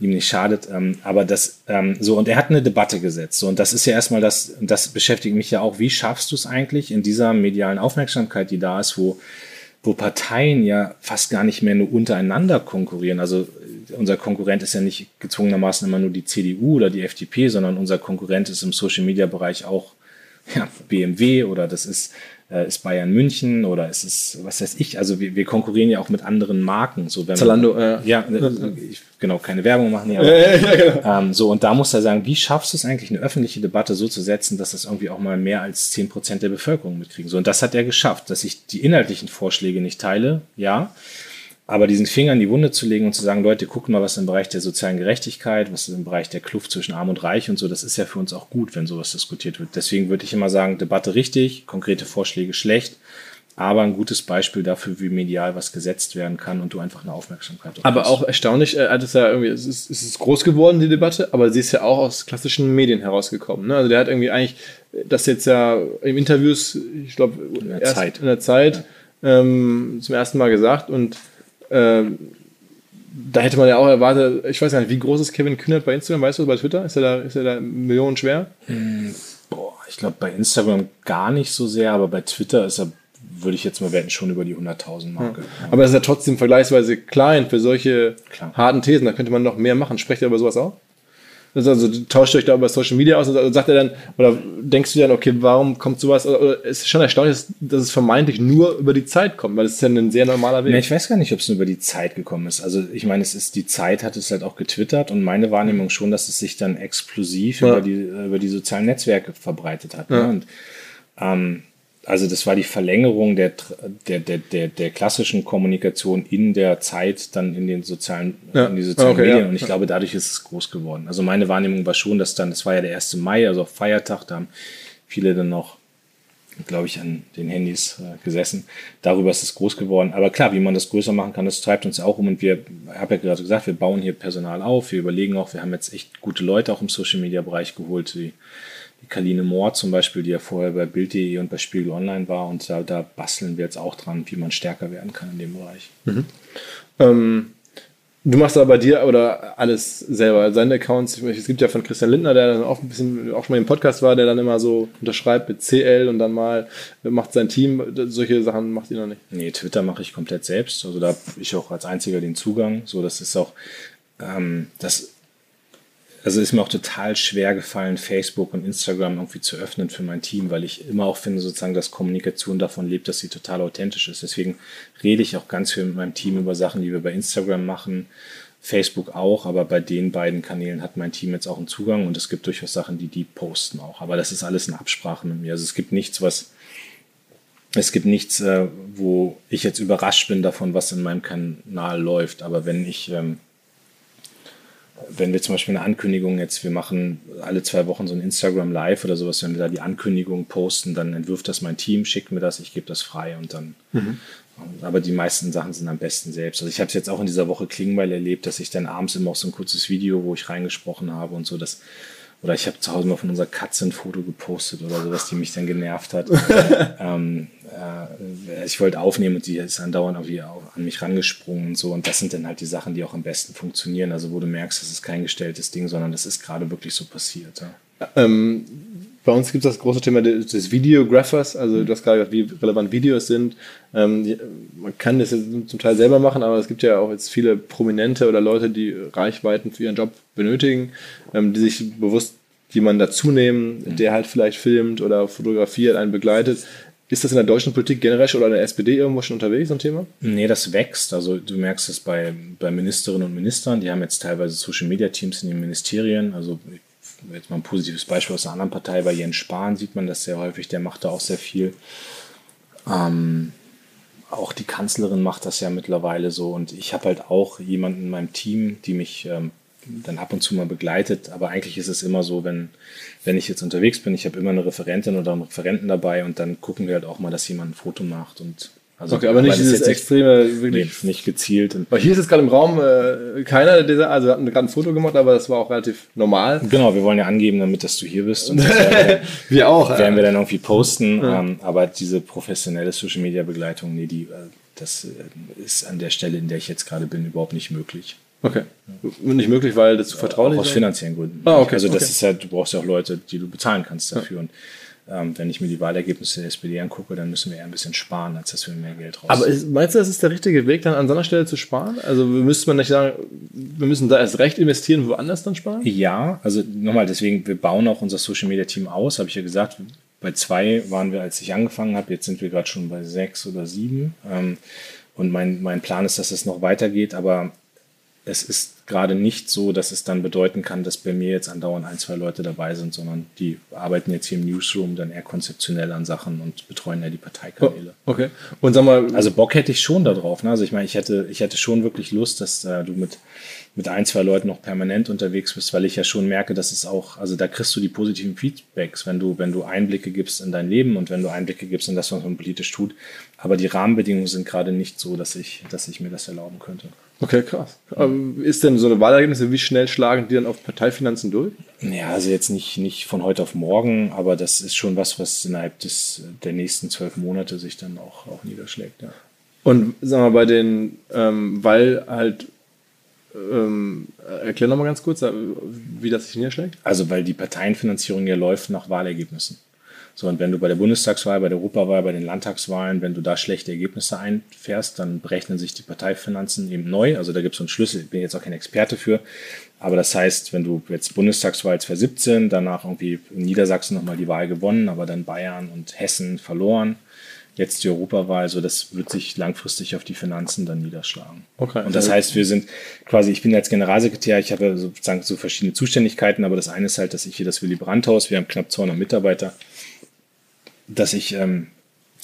ihm nicht schadet. Ähm, aber das, ähm, so, und er hat eine Debatte gesetzt. So, und das ist ja erstmal das, das beschäftigt mich ja auch, wie schaffst du es eigentlich in dieser medialen Aufmerksamkeit, die da ist, wo, wo Parteien ja fast gar nicht mehr nur untereinander konkurrieren. Also unser Konkurrent ist ja nicht gezwungenermaßen immer nur die CDU oder die FDP, sondern unser Konkurrent ist im Social-Media-Bereich auch ja, BMW oder das ist äh, ist Bayern München oder ist es, was weiß ich, also wir, wir konkurrieren ja auch mit anderen Marken. So, wenn Zalando, wir, äh, ja, ich, genau, keine Werbung machen hier. Aber, ja, ja, genau. ähm, so, und da muss er sagen, wie schaffst du es eigentlich, eine öffentliche Debatte so zu setzen, dass das irgendwie auch mal mehr als zehn Prozent der Bevölkerung mitkriegen. So, und das hat er geschafft, dass ich die inhaltlichen Vorschläge nicht teile, ja, aber diesen Finger in die Wunde zu legen und zu sagen, Leute, guckt mal, was im Bereich der sozialen Gerechtigkeit, was im Bereich der Kluft zwischen Arm und Reich und so, das ist ja für uns auch gut, wenn sowas diskutiert wird. Deswegen würde ich immer sagen, Debatte richtig, konkrete Vorschläge schlecht, aber ein gutes Beispiel dafür, wie medial was gesetzt werden kann und du einfach eine Aufmerksamkeit hast. Aber auch erstaunlich, äh, es ja irgendwie, es ist, es ist groß geworden, die Debatte, aber sie ist ja auch aus klassischen Medien herausgekommen. Ne? Also der hat irgendwie eigentlich das jetzt ja im Interviews, ich glaube, in der Zeit, in der Zeit ja. ähm, zum ersten Mal gesagt und da hätte man ja auch erwartet, ich weiß gar nicht, wie groß ist Kevin Kühnert bei Instagram, weißt du, bei Twitter? Ist er da, ist er da Millionen schwer? Hm, boah, ich glaube bei Instagram gar nicht so sehr, aber bei Twitter ist er, würde ich jetzt mal wetten, schon über die 100.000 Marke. Ja. Aber es ist ja trotzdem vergleichsweise klein für solche Klar. harten Thesen, da könnte man noch mehr machen. Sprecht ihr über sowas auch? Also tauscht euch da über Social Media aus und sagt er dann, oder denkst du dann, okay, warum kommt sowas? Oder es ist schon erstaunlich, dass es vermeintlich nur über die Zeit kommt, weil es ist ja ein sehr normaler Weg. Ja, ich weiß gar nicht, ob es nur über die Zeit gekommen ist. Also ich meine, es ist die Zeit hat es halt auch getwittert und meine Wahrnehmung schon, dass es sich dann explosiv ja. über, die, über die sozialen Netzwerke verbreitet hat. Ne? Ja. Ne? Und ähm, also das war die Verlängerung der, der, der, der, der klassischen Kommunikation in der Zeit dann in den sozialen, ja. in die sozialen okay, Medien. Ja. Und ich glaube, dadurch ist es groß geworden. Also meine Wahrnehmung war schon, dass dann, das war ja der 1. Mai, also Feiertag, da haben viele dann noch, glaube ich, an den Handys äh, gesessen. Darüber ist es groß geworden. Aber klar, wie man das größer machen kann, das treibt uns auch um. Und wir, ich habe ja gerade gesagt, wir bauen hier Personal auf. Wir überlegen auch, wir haben jetzt echt gute Leute auch im Social Media Bereich geholt, die Kaline Mohr zum Beispiel, die ja vorher bei Bild.de und bei Spiegel Online war. Und da, da, basteln wir jetzt auch dran, wie man stärker werden kann in dem Bereich. Mhm. Ähm, du machst aber bei dir oder alles selber, seine Accounts. Es gibt ja von Christian Lindner, der dann auch ein bisschen, auch schon mal im Podcast war, der dann immer so unterschreibt mit CL und dann mal macht sein Team. Solche Sachen macht ihr noch nicht. Nee, Twitter mache ich komplett selbst. Also da habe ich auch als einziger den Zugang. So, das ist auch, ähm, das also ist mir auch total schwer gefallen, Facebook und Instagram irgendwie zu öffnen für mein Team, weil ich immer auch finde, sozusagen, dass Kommunikation davon lebt, dass sie total authentisch ist. Deswegen rede ich auch ganz viel mit meinem Team über Sachen, die wir bei Instagram machen, Facebook auch, aber bei den beiden Kanälen hat mein Team jetzt auch einen Zugang und es gibt durchaus Sachen, die die posten auch. Aber das ist alles in Absprache mit mir. Also es gibt nichts, was es gibt nichts, äh, wo ich jetzt überrascht bin davon, was in meinem Kanal läuft. Aber wenn ich ähm, wenn wir zum Beispiel eine Ankündigung jetzt, wir machen alle zwei Wochen so ein Instagram Live oder sowas, wenn wir da die Ankündigung posten, dann entwirft das mein Team, schickt mir das, ich gebe das frei und dann. Mhm. Aber die meisten Sachen sind am besten selbst. Also ich habe es jetzt auch in dieser Woche Klingbeil erlebt, dass ich dann abends immer auch so ein kurzes Video, wo ich reingesprochen habe und so, dass oder ich habe zu Hause mal von unserer Katze ein Foto gepostet oder so, dass die mich dann genervt hat. ähm, äh, ich wollte aufnehmen und die ist dann dauernd irgendwie an mich rangesprungen und so. Und das sind dann halt die Sachen, die auch am besten funktionieren. Also wo du merkst, das ist kein gestelltes Ding, sondern das ist gerade wirklich so passiert. Ja. Ähm, bei uns gibt es das große Thema des Videographers, also du hast gerade gesagt, wie relevant Videos sind. Ähm, man kann das jetzt zum Teil selber machen, aber es gibt ja auch jetzt viele Prominente oder Leute, die Reichweiten für ihren Job benötigen, ähm, die sich bewusst jemanden dazu nehmen, mhm. der halt vielleicht filmt oder fotografiert, einen begleitet. Ist das in der deutschen Politik generell oder in der SPD irgendwo schon unterwegs, so ein Thema? Nee, das wächst. Also du merkst es bei, bei Ministerinnen und Ministern, die haben jetzt teilweise Social Media Teams in den Ministerien. Also jetzt mal ein positives Beispiel aus einer anderen Partei, bei Jens Spahn sieht man das sehr häufig, der macht da auch sehr viel. Ähm, auch die Kanzlerin macht das ja mittlerweile so und ich habe halt auch jemanden in meinem Team, die mich ähm, dann ab und zu mal begleitet. Aber eigentlich ist es immer so, wenn, wenn ich jetzt unterwegs bin, ich habe immer eine Referentin oder einen Referenten dabei und dann gucken wir halt auch mal, dass jemand ein Foto macht und also, okay, aber nicht dieses extreme, wirklich. Nee, nicht gezielt. Weil hier ist jetzt gerade im Raum äh, keiner, der, also hat gerade ein Foto gemacht, aber das war auch relativ normal. Genau, wir wollen ja angeben, damit dass du hier bist. Und das wir auch. Werden wir dann irgendwie posten. Ja. Ähm, aber diese professionelle Social Media Begleitung, nee, die, äh, das äh, ist an der Stelle, in der ich jetzt gerade bin, überhaupt nicht möglich. Okay. Nicht möglich, weil das zu vertraulich ist? Aus finanziellen Gründen. Ah, okay. Also das okay. ist ja, du brauchst ja auch Leute, die du bezahlen kannst dafür. Ja. Und ähm, wenn ich mir die Wahlergebnisse der SPD angucke, dann müssen wir eher ein bisschen sparen, als dass wir mehr Geld raus. Aber ist, meinst du, das ist der richtige Weg, dann an so einer Stelle zu sparen? Also müsste man nicht sagen, wir müssen da erst recht investieren, woanders dann sparen? Ja, also nochmal, deswegen, wir bauen auch unser Social Media Team aus, habe ich ja gesagt. Bei zwei waren wir, als ich angefangen habe, jetzt sind wir gerade schon bei sechs oder sieben. Ähm, und mein, mein Plan ist, dass es noch weitergeht, aber es ist gerade nicht so, dass es dann bedeuten kann, dass bei mir jetzt andauernd ein, zwei Leute dabei sind, sondern die arbeiten jetzt hier im Newsroom dann eher konzeptionell an Sachen und betreuen ja die Parteikanäle. Oh, okay. Und sag mal. Also Bock hätte ich schon darauf. Ne? Also ich meine, ich hätte, ich hätte schon wirklich Lust, dass äh, du mit, mit ein, zwei Leuten noch permanent unterwegs bist, weil ich ja schon merke, dass es auch, also da kriegst du die positiven Feedbacks, wenn du, wenn du Einblicke gibst in dein Leben und wenn du Einblicke gibst in das, was man politisch tut. Aber die Rahmenbedingungen sind gerade nicht so, dass ich, dass ich mir das erlauben könnte. Okay, krass. Ist denn so eine Wahlergebnisse, wie schnell schlagen die dann auf Parteifinanzen durch? Ja, also jetzt nicht, nicht von heute auf morgen, aber das ist schon was, was innerhalb des, der nächsten zwölf Monate sich dann auch, auch niederschlägt. Ja. Und sagen wir bei den, ähm, weil halt, ähm, erklär nochmal ganz kurz, wie das sich niederschlägt. Also weil die Parteienfinanzierung ja läuft nach Wahlergebnissen. So, und wenn du bei der Bundestagswahl, bei der Europawahl, bei den Landtagswahlen, wenn du da schlechte Ergebnisse einfährst, dann berechnen sich die Parteifinanzen eben neu. Also da gibt es so einen Schlüssel, ich bin jetzt auch kein Experte für. Aber das heißt, wenn du jetzt Bundestagswahl 2017, danach irgendwie in Niedersachsen nochmal die Wahl gewonnen, aber dann Bayern und Hessen verloren, jetzt die Europawahl, so das wird sich langfristig auf die Finanzen dann niederschlagen. Okay. Und das heißt, wir sind quasi, ich bin als Generalsekretär, ich habe sozusagen so verschiedene Zuständigkeiten, aber das eine ist halt, dass ich hier das Willy Brandt-Haus, wir haben knapp 200 Mitarbeiter, dass ich ähm,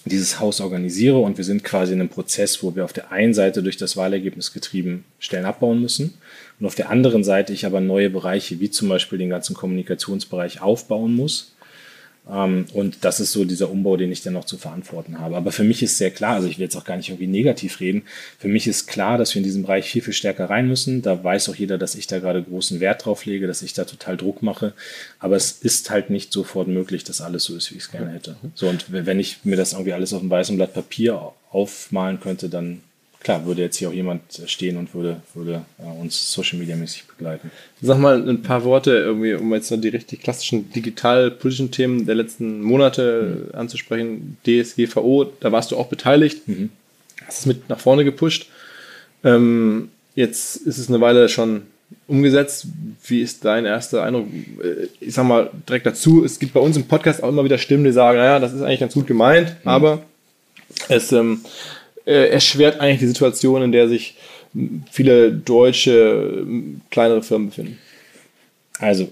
dieses Haus organisiere und wir sind quasi in einem Prozess, wo wir auf der einen Seite durch das Wahlergebnis getrieben Stellen abbauen müssen und auf der anderen Seite ich aber neue Bereiche wie zum Beispiel den ganzen Kommunikationsbereich aufbauen muss und das ist so dieser Umbau, den ich dann noch zu verantworten habe. Aber für mich ist sehr klar, also ich will jetzt auch gar nicht irgendwie negativ reden, für mich ist klar, dass wir in diesem Bereich viel, viel stärker rein müssen. Da weiß auch jeder, dass ich da gerade großen Wert drauf lege, dass ich da total Druck mache. Aber es ist halt nicht sofort möglich, dass alles so ist, wie ich es gerne hätte. So, und wenn ich mir das irgendwie alles auf einem weißen Blatt Papier aufmalen könnte, dann klar, würde jetzt hier auch jemand stehen und würde, würde äh, uns Social Media mäßig begleiten. Sag mal ein paar Worte, irgendwie, um jetzt die richtig klassischen digital-politischen Themen der letzten Monate mhm. anzusprechen. DSGVO, da warst du auch beteiligt, mhm. hast es mit nach vorne gepusht. Ähm, jetzt ist es eine Weile schon umgesetzt. Wie ist dein erster Eindruck? Äh, ich sag mal direkt dazu, es gibt bei uns im Podcast auch immer wieder Stimmen, die sagen, naja, das ist eigentlich ganz gut gemeint, mhm. aber es ähm, äh, erschwert eigentlich die Situation, in der sich viele deutsche kleinere Firmen befinden. Also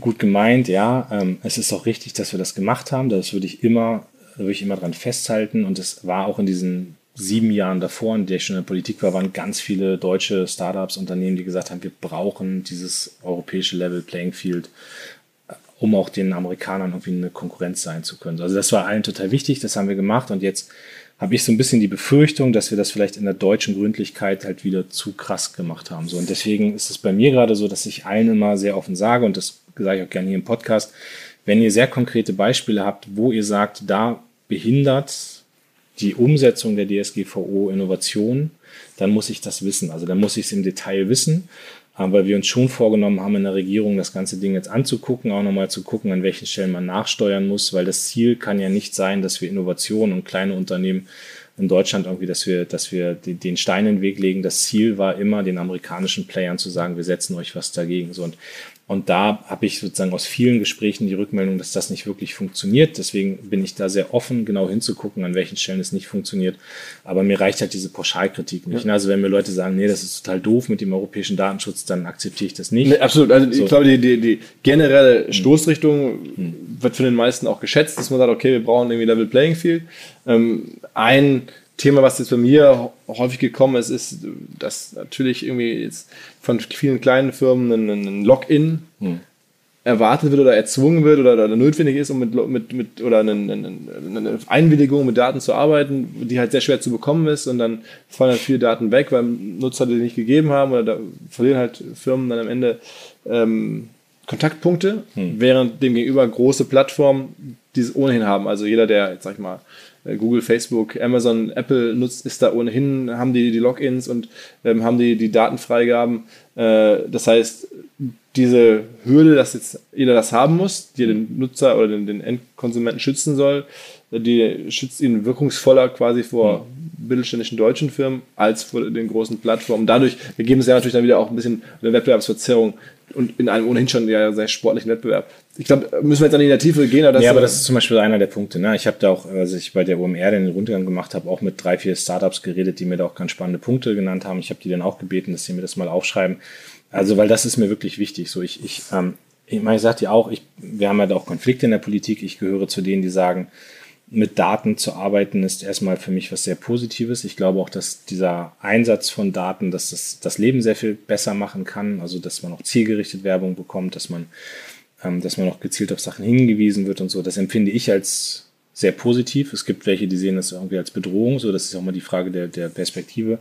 gut gemeint, ja. Ähm, es ist auch richtig, dass wir das gemacht haben. Das würde ich immer, würde ich immer dran festhalten. Und es war auch in diesen sieben Jahren davor, in der ich schon in der Politik war, waren ganz viele deutsche Startups, Unternehmen, die gesagt haben, wir brauchen dieses europäische Level Playing Field, um auch den Amerikanern irgendwie eine Konkurrenz sein zu können. Also das war allen total wichtig, das haben wir gemacht und jetzt habe ich so ein bisschen die Befürchtung, dass wir das vielleicht in der deutschen Gründlichkeit halt wieder zu krass gemacht haben. So, und deswegen ist es bei mir gerade so, dass ich allen immer sehr offen sage, und das sage ich auch gerne hier im Podcast, wenn ihr sehr konkrete Beispiele habt, wo ihr sagt, da behindert die Umsetzung der DSGVO Innovation, dann muss ich das wissen. Also dann muss ich es im Detail wissen weil wir uns schon vorgenommen haben, in der Regierung das ganze Ding jetzt anzugucken, auch nochmal zu gucken, an welchen Stellen man nachsteuern muss, weil das Ziel kann ja nicht sein, dass wir Innovationen und kleine Unternehmen in Deutschland irgendwie, dass wir, dass wir den Stein in den Weg legen. Das Ziel war immer, den amerikanischen Playern zu sagen, wir setzen euch was dagegen. So, und und da habe ich sozusagen aus vielen Gesprächen die Rückmeldung, dass das nicht wirklich funktioniert. Deswegen bin ich da sehr offen, genau hinzugucken, an welchen Stellen es nicht funktioniert. Aber mir reicht halt diese Pauschalkritik nicht. Ja. Also wenn mir Leute sagen, nee, das ist total doof mit dem europäischen Datenschutz, dann akzeptiere ich das nicht. Nee, absolut. Also so. ich glaube, die, die, die generelle hm. Stoßrichtung hm. wird von den meisten auch geschätzt, dass man sagt, okay, wir brauchen irgendwie Level Playing Field. Ähm, ein Thema, was jetzt bei mir häufig gekommen ist, ist, dass natürlich irgendwie jetzt von vielen kleinen Firmen ein, ein Login hm. erwartet wird oder erzwungen wird oder, oder notwendig ist, um mit, mit, mit oder eine, eine, Einwilligung mit Daten zu arbeiten, die halt sehr schwer zu bekommen ist und dann fallen halt viele Daten weg, weil Nutzer die nicht gegeben haben oder da verlieren halt Firmen dann am Ende ähm, Kontaktpunkte, hm. während demgegenüber große Plattformen die es ohnehin haben. Also jeder, der, jetzt sag ich mal, äh, Google, Facebook, Amazon, Apple nutzt, ist da ohnehin, haben die die Logins und ähm, haben die die Datenfreigaben. Äh, das heißt, diese Hürde, dass jetzt jeder das haben muss, die den Nutzer oder den, den Endkonsumenten schützen soll, die schützt ihn wirkungsvoller quasi vor mhm. mittelständischen deutschen Firmen als vor den großen Plattformen. Dadurch ergeben es ja natürlich dann wieder auch ein bisschen eine Wettbewerbsverzerrung und in einem ohnehin schon ja sehr sportlichen Wettbewerb. Ich glaube, müssen wir jetzt an die Tiefe gehen. Oder ja, aber das ist zum Beispiel einer der Punkte. Ne? Ich habe da auch, als ich bei der OMR den Rundgang gemacht habe, auch mit drei, vier Startups geredet, die mir da auch ganz spannende Punkte genannt haben. Ich habe die dann auch gebeten, dass sie mir das mal aufschreiben. Also, weil das ist mir wirklich wichtig. So, ich, ich, ähm, ich meine, ich sagte ja auch, ich, wir haben ja halt auch Konflikte in der Politik. Ich gehöre zu denen, die sagen, mit Daten zu arbeiten, ist erstmal für mich was sehr Positives. Ich glaube auch, dass dieser Einsatz von Daten, dass das das Leben sehr viel besser machen kann. Also, dass man auch zielgerichtet Werbung bekommt, dass man, ähm, dass man auch gezielt auf Sachen hingewiesen wird und so. Das empfinde ich als sehr positiv. Es gibt welche, die sehen das irgendwie als Bedrohung. So, das ist auch mal die Frage der, der Perspektive.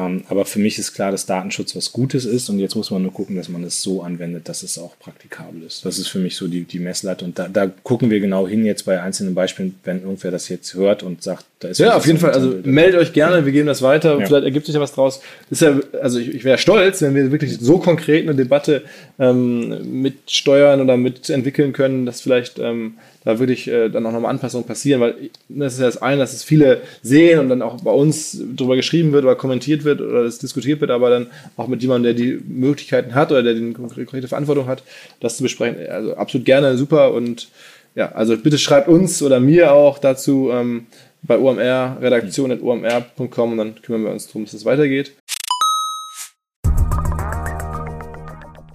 Ähm, aber für mich ist klar, dass Datenschutz was Gutes ist und jetzt muss man nur gucken, dass man es so anwendet, dass es auch praktikabel ist. Das ist für mich so die, die Messlatte und da, da gucken wir genau hin jetzt bei einzelnen Beispielen, wenn irgendwer das jetzt hört und sagt, Ja, auf jeden Fall, also meldet euch gerne, wir geben das weiter, ja. vielleicht ergibt sich ja was draus. ist ja, also ich, ich wäre stolz, wenn wir wirklich so konkret eine Debatte ähm, mitsteuern oder mitentwickeln können, dass vielleicht ähm, da wirklich äh, dann auch nochmal Anpassungen passieren, weil das ist ja das eine, dass es viele sehen und dann auch bei uns darüber geschrieben wird oder kommentiert wird oder es diskutiert wird, aber dann auch mit jemandem, der die Möglichkeiten hat oder der die konkrete Verantwortung hat, das zu besprechen. Also absolut gerne, super und ja, also bitte schreibt uns oder mir auch dazu ähm, bei OMR, redaktion.omr.com und dann kümmern wir uns darum, dass es weitergeht.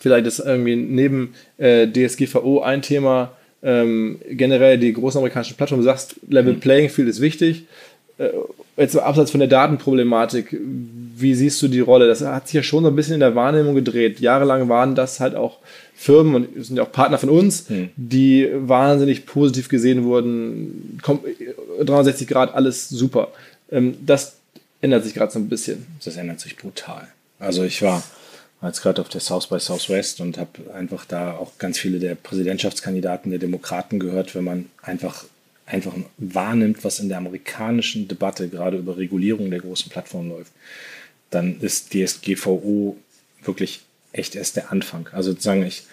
Vielleicht ist irgendwie neben äh, DSGVO ein Thema, ähm, generell die großen amerikanischen Plattformen, du sagst, Level mhm. Playing Field ist wichtig. Äh, jetzt abseits von der Datenproblematik, wie siehst du die Rolle? Das hat sich ja schon so ein bisschen in der Wahrnehmung gedreht. Jahrelang waren das halt auch Firmen und sind ja auch Partner von uns, mhm. die wahnsinnig positiv gesehen wurden. 360 Grad, alles super. Ähm, das ändert sich gerade so ein bisschen. Das ändert sich brutal. Also ich war jetzt gerade auf der South by Southwest und habe einfach da auch ganz viele der Präsidentschaftskandidaten der Demokraten gehört, wenn man einfach einfach wahrnimmt, was in der amerikanischen Debatte gerade über Regulierung der großen Plattformen läuft, dann ist DSGVO wirklich echt erst der Anfang. Also sozusagen ich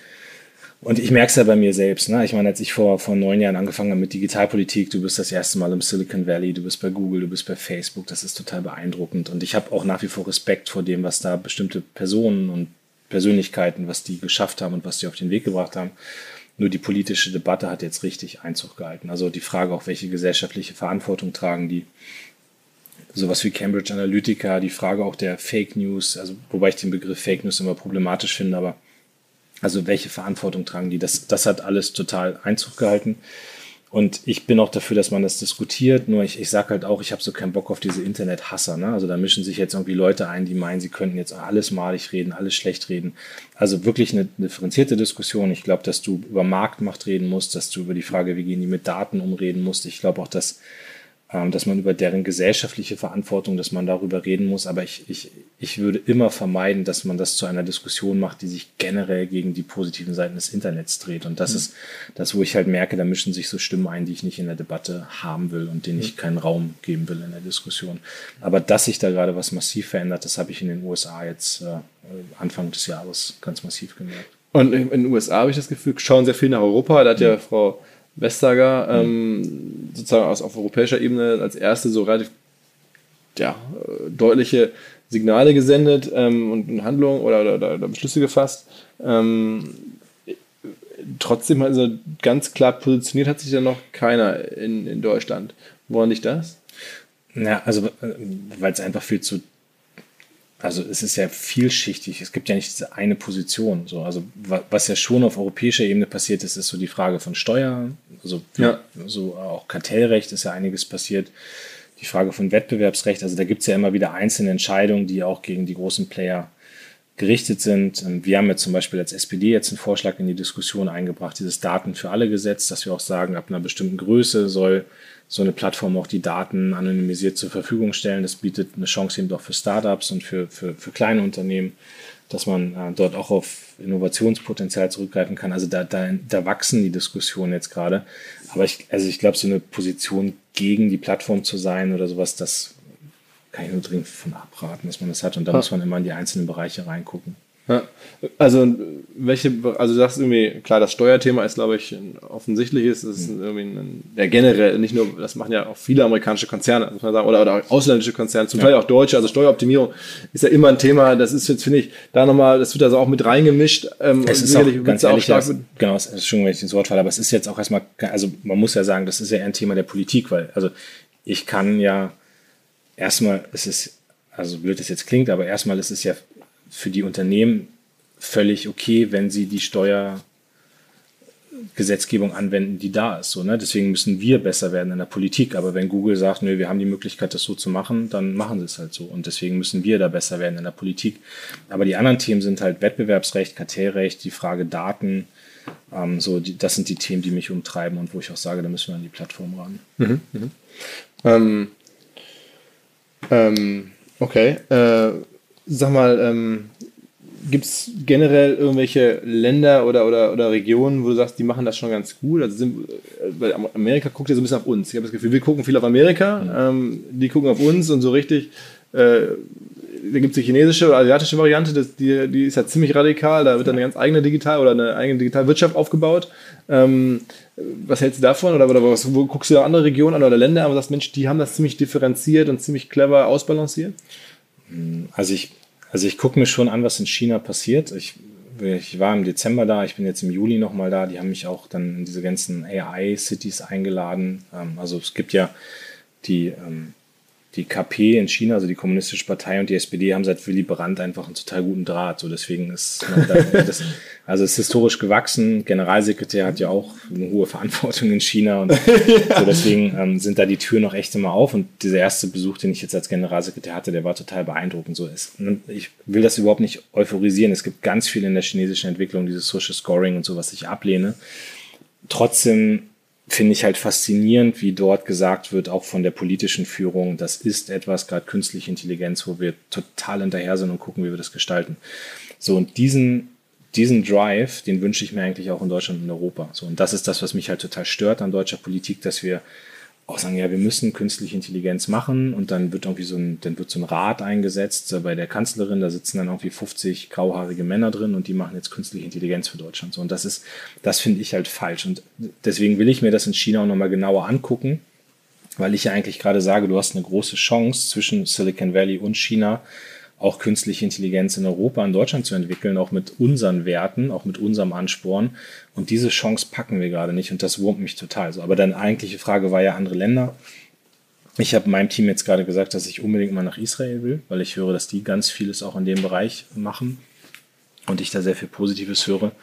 und ich merke es ja bei mir selbst. Ne? Ich meine, als ich vor, vor neun Jahren angefangen habe mit Digitalpolitik, du bist das erste Mal im Silicon Valley, du bist bei Google, du bist bei Facebook, das ist total beeindruckend. Und ich habe auch nach wie vor Respekt vor dem, was da bestimmte Personen und Persönlichkeiten, was die geschafft haben und was die auf den Weg gebracht haben. Nur die politische Debatte hat jetzt richtig Einzug gehalten. Also die Frage auch, welche gesellschaftliche Verantwortung tragen die. Sowas wie Cambridge Analytica, die Frage auch der Fake News, also wobei ich den Begriff Fake News immer problematisch finde, aber also welche Verantwortung tragen die? Das, das hat alles total Einzug gehalten. Und ich bin auch dafür, dass man das diskutiert. Nur ich, ich sage halt auch, ich habe so keinen Bock auf diese Internet-Hasser. Ne? Also da mischen sich jetzt irgendwie Leute ein, die meinen, sie könnten jetzt alles malig reden, alles schlecht reden. Also wirklich eine differenzierte Diskussion. Ich glaube, dass du über Marktmacht reden musst, dass du über die Frage, wie gehen die mit Daten umreden musst. Ich glaube auch, dass dass man über deren gesellschaftliche Verantwortung, dass man darüber reden muss. Aber ich, ich, ich würde immer vermeiden, dass man das zu einer Diskussion macht, die sich generell gegen die positiven Seiten des Internets dreht. Und das mhm. ist das, wo ich halt merke, da mischen sich so Stimmen ein, die ich nicht in der Debatte haben will und denen ich mhm. keinen Raum geben will in der Diskussion. Aber dass sich da gerade was massiv verändert, das habe ich in den USA jetzt äh, Anfang des Jahres ganz massiv gemerkt. Und in den USA habe ich das Gefühl, schauen sehr viel nach Europa. Da hat ja mhm. Frau Vestager ähm, sozusagen aus, auf europäischer Ebene als erste so relativ ja, deutliche Signale gesendet ähm, und Handlungen oder, oder, oder, Beschlüsse gefasst. Ähm, trotzdem also ganz klar positioniert hat sich da noch keiner in, in Deutschland. Woran liegt das? Ja, also äh, weil es einfach viel zu also es ist ja vielschichtig. Es gibt ja nicht diese eine Position. So, also was ja schon auf europäischer Ebene passiert ist, ist so die Frage von Steuern. Also ja. so auch Kartellrecht ist ja einiges passiert. Die Frage von Wettbewerbsrecht. Also da gibt es ja immer wieder einzelne Entscheidungen, die auch gegen die großen Player gerichtet sind. Wir haben jetzt zum Beispiel als SPD jetzt einen Vorschlag in die Diskussion eingebracht, dieses Daten für alle Gesetz, dass wir auch sagen, ab einer bestimmten Größe soll so eine Plattform auch die Daten anonymisiert zur Verfügung stellen. Das bietet eine Chance eben doch für Startups und für, für, für kleine Unternehmen, dass man äh, dort auch auf Innovationspotenzial zurückgreifen kann. Also da, da, da wachsen die Diskussionen jetzt gerade. Aber ich, also ich glaube, so eine Position gegen die Plattform zu sein oder sowas, das kann ich nur dringend von abraten, dass man das hat. Und da ja. muss man immer in die einzelnen Bereiche reingucken. Ja, also welche, also du sagst irgendwie, klar, das Steuerthema ist, glaube ich, ein offensichtliches, das ist irgendwie ein, ja, generell, nicht nur, das machen ja auch viele amerikanische Konzerne, muss man sagen, oder, oder ausländische Konzerne, zum ja. Teil auch deutsche, also Steueroptimierung ist ja immer ein Thema, das ist jetzt, finde ich, da nochmal, das wird also auch mit reingemischt. Ähm, es ist auch, ganz ehrlich, auch stark das, genau, es ist schon, wenn ich ins Wort falle, aber es ist jetzt auch erstmal, also man muss ja sagen, das ist ja eher ein Thema der Politik, weil, also ich kann ja, erstmal, es ist, also blöd es jetzt klingt, aber erstmal ist es ja für die Unternehmen völlig okay, wenn sie die Steuergesetzgebung anwenden, die da ist. So, ne? Deswegen müssen wir besser werden in der Politik. Aber wenn Google sagt, nö, wir haben die Möglichkeit, das so zu machen, dann machen sie es halt so. Und deswegen müssen wir da besser werden in der Politik. Aber die anderen Themen sind halt Wettbewerbsrecht, Kartellrecht, die Frage Daten. Ähm, so, die, das sind die Themen, die mich umtreiben und wo ich auch sage, da müssen wir an die Plattform ran. Mhm, mhm. Ähm, ähm, okay. Äh, sag mal, ähm, gibt es generell irgendwelche Länder oder, oder, oder Regionen, wo du sagst, die machen das schon ganz gut? Also sind, weil Amerika guckt ja so ein bisschen auf uns. Ich habe das Gefühl, wir gucken viel auf Amerika, ähm, die gucken auf uns und so richtig. Äh, da gibt es die chinesische oder asiatische Variante, das, die, die ist ja ziemlich radikal. Da wird dann eine ganz eigene Digital- oder eine eigene Digitalwirtschaft aufgebaut. Ähm, was hältst du davon? Oder, oder was, wo guckst du da andere Regionen an oder Länder an und sagst, Mensch, die haben das ziemlich differenziert und ziemlich clever ausbalanciert? Also ich, also ich gucke mir schon an, was in China passiert. Ich, ich war im Dezember da, ich bin jetzt im Juli nochmal da. Die haben mich auch dann in diese ganzen AI-Cities eingeladen. Ähm, also es gibt ja die ähm, die KP in China, also die Kommunistische Partei und die SPD haben seit Willy Brandt einfach einen total guten Draht. So deswegen ist da, das, also ist historisch gewachsen. Generalsekretär hat ja auch eine hohe Verantwortung in China und so deswegen ähm, sind da die Türen noch echt immer auf. Und dieser erste Besuch, den ich jetzt als Generalsekretär hatte, der war total beeindruckend. So ist. Ich will das überhaupt nicht euphorisieren. Es gibt ganz viel in der chinesischen Entwicklung, dieses Social Scoring und so, was ich ablehne. Trotzdem finde ich halt faszinierend, wie dort gesagt wird, auch von der politischen Führung, das ist etwas, gerade künstliche Intelligenz, wo wir total hinterher sind und gucken, wie wir das gestalten. So, und diesen, diesen Drive, den wünsche ich mir eigentlich auch in Deutschland und Europa. So, und das ist das, was mich halt total stört an deutscher Politik, dass wir auch sagen, ja, wir müssen künstliche Intelligenz machen und dann wird irgendwie so ein, dann wird so ein Rat eingesetzt bei der Kanzlerin, da sitzen dann irgendwie 50 grauhaarige Männer drin und die machen jetzt künstliche Intelligenz für Deutschland. So, und das ist, das finde ich halt falsch. Und deswegen will ich mir das in China auch nochmal genauer angucken, weil ich ja eigentlich gerade sage, du hast eine große Chance zwischen Silicon Valley und China, auch künstliche Intelligenz in Europa, in Deutschland zu entwickeln, auch mit unseren Werten, auch mit unserem Ansporn. Und diese Chance packen wir gerade nicht und das wurmt mich total so. Aber deine eigentliche Frage war ja andere Länder. Ich habe meinem Team jetzt gerade gesagt, dass ich unbedingt mal nach Israel will, weil ich höre, dass die ganz vieles auch in dem Bereich machen und ich da sehr viel Positives höre.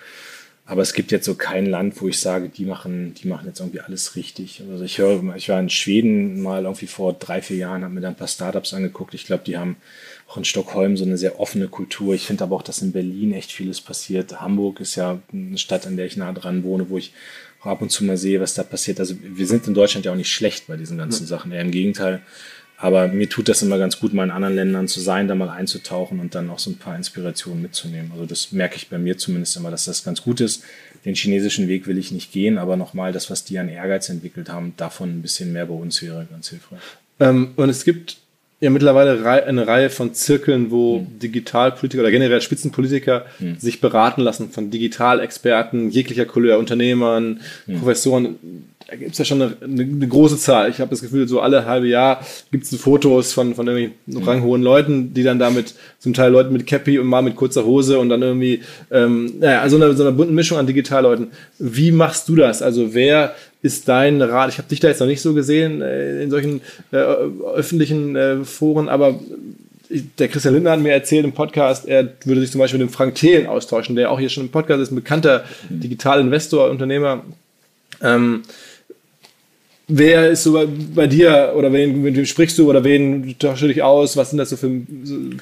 Aber es gibt jetzt so kein Land, wo ich sage, die machen, die machen jetzt irgendwie alles richtig. Also ich höre, ich war in Schweden mal irgendwie vor drei, vier Jahren, habe mir da ein paar Startups angeguckt. Ich glaube, die haben auch in Stockholm so eine sehr offene Kultur. Ich finde aber auch, dass in Berlin echt vieles passiert. Hamburg ist ja eine Stadt, an der ich nah dran wohne, wo ich auch ab und zu mal sehe, was da passiert. Also wir sind in Deutschland ja auch nicht schlecht bei diesen ganzen Sachen. Eher im Gegenteil. Aber mir tut das immer ganz gut, mal in anderen Ländern zu sein, da mal einzutauchen und dann auch so ein paar Inspirationen mitzunehmen. Also das merke ich bei mir zumindest immer, dass das ganz gut ist. Den chinesischen Weg will ich nicht gehen, aber nochmal, das, was die an Ehrgeiz entwickelt haben, davon ein bisschen mehr bei uns wäre ganz hilfreich. Ähm, und es gibt ja mittlerweile eine Reihe von Zirkeln, wo hm. Digitalpolitiker oder generell Spitzenpolitiker hm. sich beraten lassen von Digitalexperten jeglicher Couleur, Unternehmern, hm. Professoren da gibt es ja schon eine, eine, eine, große Zahl. Ich habe das Gefühl, so alle halbe Jahr gibt es Fotos von, von irgendwie mhm. ranghohen Leuten, die dann damit, zum Teil Leuten mit Cappy und mal mit kurzer Hose und dann irgendwie, ähm, naja, also eine, so eine bunte Mischung an Digitalleuten. Wie machst du das? Also wer ist dein Rat? Ich habe dich da jetzt noch nicht so gesehen äh, in solchen äh, öffentlichen äh, Foren, aber der Christian Lindner hat mir erzählt im Podcast, er würde sich zum Beispiel mit dem Frank Thelen austauschen, der auch hier schon im Podcast ist, ein bekannter mhm. Digitalinvestor, Unternehmer. Ähm, Wer ist so bei, bei dir oder wen, mit wem sprichst du oder wen tauschst du dich aus? Was sind das so für,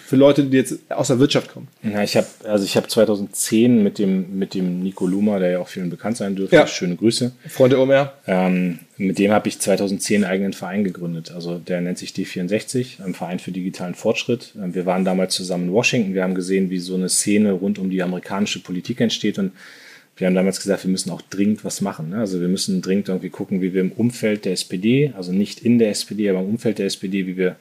für Leute, die jetzt aus der Wirtschaft kommen? Na, ich habe also ich 2010 mit dem mit dem Nico Luma, der ja auch vielen bekannt sein dürfte, ja. schöne Grüße. Freunde OMR. Ähm, mit dem habe ich 2010 einen eigenen Verein gegründet. Also der nennt sich D64, ein Verein für digitalen Fortschritt. Ähm, wir waren damals zusammen in Washington. Wir haben gesehen, wie so eine Szene rund um die amerikanische Politik entsteht und wir haben damals gesagt, wir müssen auch dringend was machen. Ne? Also wir müssen dringend irgendwie gucken, wie wir im Umfeld der SPD, also nicht in der SPD, aber im Umfeld der SPD, wie wir,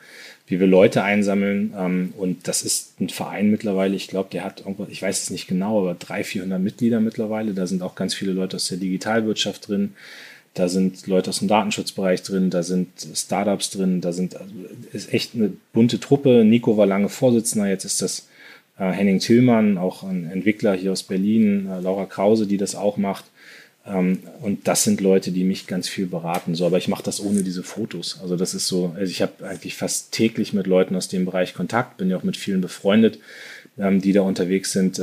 wie wir Leute einsammeln. Ähm, und das ist ein Verein mittlerweile, ich glaube, der hat irgendwas, ich weiß es nicht genau, aber 300, 400 Mitglieder mittlerweile. Da sind auch ganz viele Leute aus der Digitalwirtschaft drin. Da sind Leute aus dem Datenschutzbereich drin, da sind Startups drin, da sind, also ist echt eine bunte Truppe. Nico war lange Vorsitzender, jetzt ist das Henning Tillmann, auch ein Entwickler hier aus Berlin, äh, Laura Krause, die das auch macht. Ähm, und das sind Leute, die mich ganz viel beraten. So, aber ich mache das ohne diese Fotos. Also das ist so, also ich habe eigentlich fast täglich mit Leuten aus dem Bereich Kontakt, bin ja auch mit vielen befreundet, ähm, die da unterwegs sind.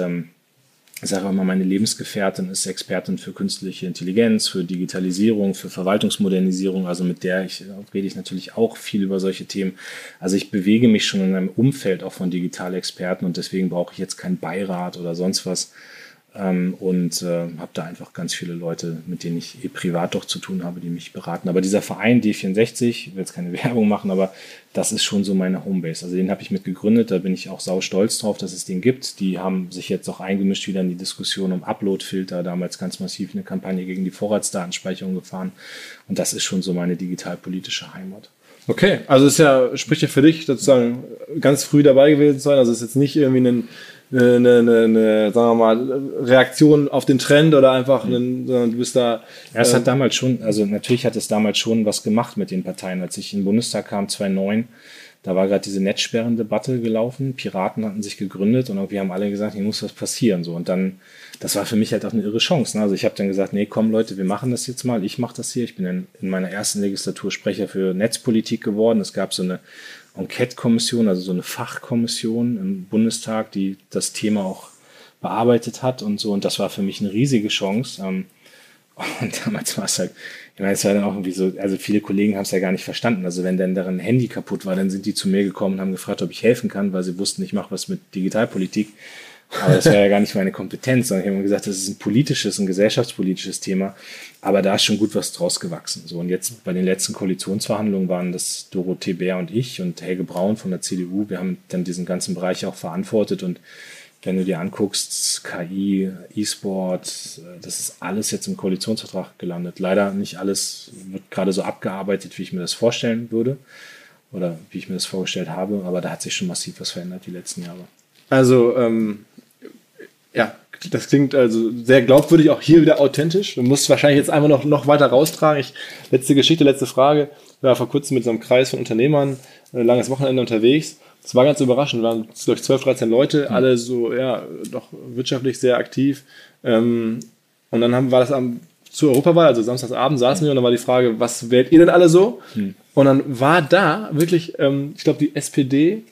Ich sage immer, meine Lebensgefährtin ist Expertin für künstliche Intelligenz, für Digitalisierung, für Verwaltungsmodernisierung. Also mit der ich, rede ich natürlich auch viel über solche Themen. Also ich bewege mich schon in einem Umfeld auch von Digitalexperten und deswegen brauche ich jetzt keinen Beirat oder sonst was, ähm, und äh, habe da einfach ganz viele Leute, mit denen ich eh privat doch zu tun habe, die mich beraten. Aber dieser Verein D64, ich will jetzt keine Werbung machen, aber das ist schon so meine Homebase. Also den habe ich mit gegründet, da bin ich auch sau stolz drauf, dass es den gibt. Die haben sich jetzt auch eingemischt wieder in die Diskussion um Uploadfilter, damals ganz massiv eine Kampagne gegen die Vorratsdatenspeicherung gefahren. Und das ist schon so meine digitalpolitische Heimat. Okay, also ist ja, spricht ja für dich sozusagen ganz früh dabei gewesen sein. Also ist jetzt nicht irgendwie ein eine, eine, eine, sagen wir mal, Reaktion auf den Trend oder einfach, einen, sondern du bist da. Ja, es äh, hat damals schon, also natürlich hat es damals schon was gemacht mit den Parteien. Als ich in den Bundestag kam, 2009, da war gerade diese Netzsperrendebatte gelaufen. Piraten hatten sich gegründet und wir haben alle gesagt, hier muss was passieren. So und dann, das war für mich halt auch eine irre Chance. Ne? Also ich habe dann gesagt, nee, komm Leute, wir machen das jetzt mal. Ich mache das hier. Ich bin in, in meiner ersten Legislatur Sprecher für Netzpolitik geworden. Es gab so eine Enquete-Kommission, also so eine Fachkommission im Bundestag, die das Thema auch bearbeitet hat und so. Und das war für mich eine riesige Chance. Ähm, und damals war es halt, ich meine, es war dann auch irgendwie so, also viele Kollegen haben es ja gar nicht verstanden. Also wenn dann deren Handy kaputt war, dann sind die zu mir gekommen und haben gefragt, ob ich helfen kann, weil sie wussten, ich mache was mit Digitalpolitik. Aber das wäre ja gar nicht meine Kompetenz, sondern ich habe gesagt, das ist ein politisches, ein gesellschaftspolitisches Thema. Aber da ist schon gut was draus gewachsen. So, und jetzt bei den letzten Koalitionsverhandlungen waren das Dorothee Bär und ich und Helge Braun von der CDU. Wir haben dann diesen ganzen Bereich auch verantwortet. Und wenn du dir anguckst, KI, E-Sport, das ist alles jetzt im Koalitionsvertrag gelandet. Leider nicht alles wird gerade so abgearbeitet, wie ich mir das vorstellen würde oder wie ich mir das vorgestellt habe. Aber da hat sich schon massiv was verändert die letzten Jahre. Also, ähm, ja, das klingt also sehr glaubwürdig, auch hier wieder authentisch. Du musst wahrscheinlich jetzt einfach noch, noch weiter raustragen. Ich, letzte Geschichte, letzte Frage. Ich war vor kurzem mit so einem Kreis von Unternehmern ein äh, langes Wochenende unterwegs. Das war ganz überraschend. Wir waren, glaube ich, 12, 13 Leute, mhm. alle so, ja, doch wirtschaftlich sehr aktiv. Ähm, und dann haben, war das am, zur Europawahl, also Samstagsabend saßen wir und dann war die Frage, was wählt ihr denn alle so? Mhm. Und dann war da wirklich, ähm, ich glaube, die SPD,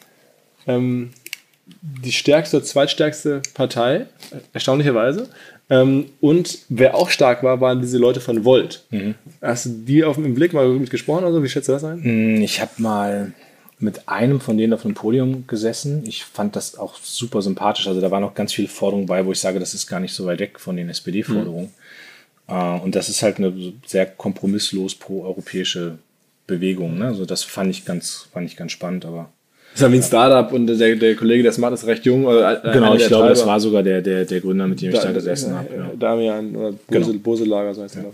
ähm, die stärkste, zweitstärkste Partei, erstaunlicherweise. Ähm, und wer auch stark war, waren diese Leute von Volt. Mhm. Hast du die auf dem Blick mal mit gesprochen oder so? Wie schätzt du das ein? Mm, ich habe mal mit einem von denen auf einem Podium gesessen. Ich fand das auch super sympathisch. Also da waren noch ganz viele Forderungen bei, wo ich sage, das ist gar nicht so weit weg von den SPD-Forderungen. Mhm. Uh, und das ist halt eine sehr kompromisslos pro-europäische Bewegung. Ne? Also das fand ich ganz, fand ich ganz spannend, aber ist ja wie ein Startup und der, der Kollege, der es macht, ist recht jung. Oder, äh, genau, ich glaube, Treiber. das war sogar der, der, der Gründer, mit dem ich da, gesessen habe. Ja. Damian oder Bose, genau. Boselager, so heißt ja. der.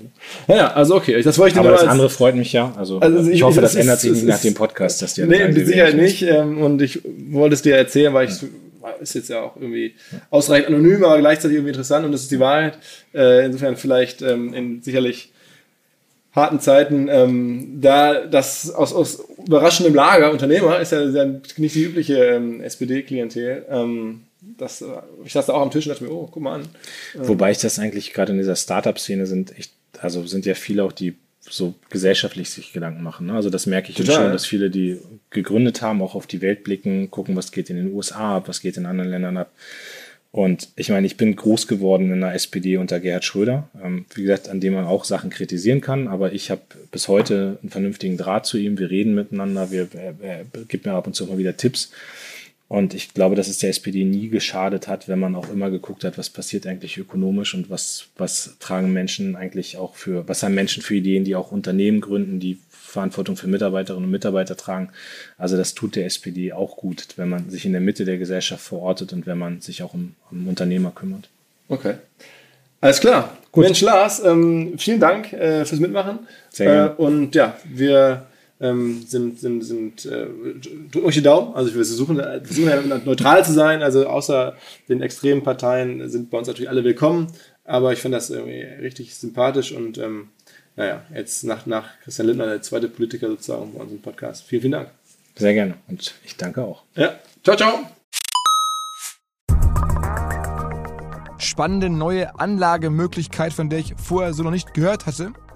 Naja, also okay, das wollte ich Aber das andere freut mich ja. Also, also ich, ich, hoffe, das, das ändert sich nicht nach dem Podcast, dass die Nee, mit Sicherheit nicht. Ähm, und ich wollte es dir erzählen, weil ich ist jetzt ja auch irgendwie ausreichend anonym, aber gleichzeitig irgendwie interessant und das ist die Wahrheit. Äh, insofern vielleicht ähm, in sicherlich harten Zeiten, ähm, da das aus, aus überraschendem Lager Unternehmer ist ja, ja nicht die übliche ähm, SPD-Klientel. Ähm, das, äh, ich saß da auch am Tisch und dachte mir, oh, guck mal an. Ähm, Wobei ich das eigentlich gerade in dieser Startup-Szene sind echt, also sind ja viele auch, die so gesellschaftlich sich Gedanken machen. Ne? Also das merke ich Total, schon, dass viele, die gegründet haben, auch auf die Welt blicken, gucken, was geht in den USA ab, was geht in anderen Ländern ab. Und ich meine, ich bin groß geworden in der SPD unter Gerhard Schröder, ähm, wie gesagt, an dem man auch Sachen kritisieren kann, aber ich habe bis heute einen vernünftigen Draht zu ihm. Wir reden miteinander, wir, er, er gibt mir ab und zu mal wieder Tipps. Und ich glaube, dass es der SPD nie geschadet hat, wenn man auch immer geguckt hat, was passiert eigentlich ökonomisch und was, was tragen Menschen eigentlich auch für, was haben Menschen für Ideen, die auch Unternehmen gründen, die Verantwortung für Mitarbeiterinnen und Mitarbeiter tragen. Also das tut der SPD auch gut, wenn man sich in der Mitte der Gesellschaft verortet und wenn man sich auch um, um Unternehmer kümmert. Okay. Alles klar. Gut. Mensch, Lars, ähm, vielen Dank äh, fürs Mitmachen. Sehr gerne. Äh, und ja, wir ähm, sind, sind, sind äh, drückt euch die Daumen. Also wir versuchen, wir versuchen ja neutral zu sein. Also außer den extremen Parteien sind bei uns natürlich alle willkommen. Aber ich finde das irgendwie richtig sympathisch und ähm, naja, jetzt nach, nach Christian Lindner, der zweite Politiker sozusagen bei unserem Podcast. Vielen, vielen Dank. Sehr gerne und ich danke auch. Ja, ciao, ciao. spannende neue Anlagemöglichkeit, von der ich vorher so noch nicht gehört hatte.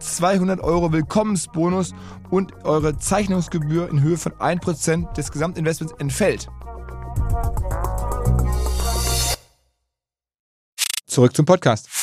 200 Euro Willkommensbonus und eure Zeichnungsgebühr in Höhe von 1% des Gesamtinvestments entfällt. Zurück zum Podcast.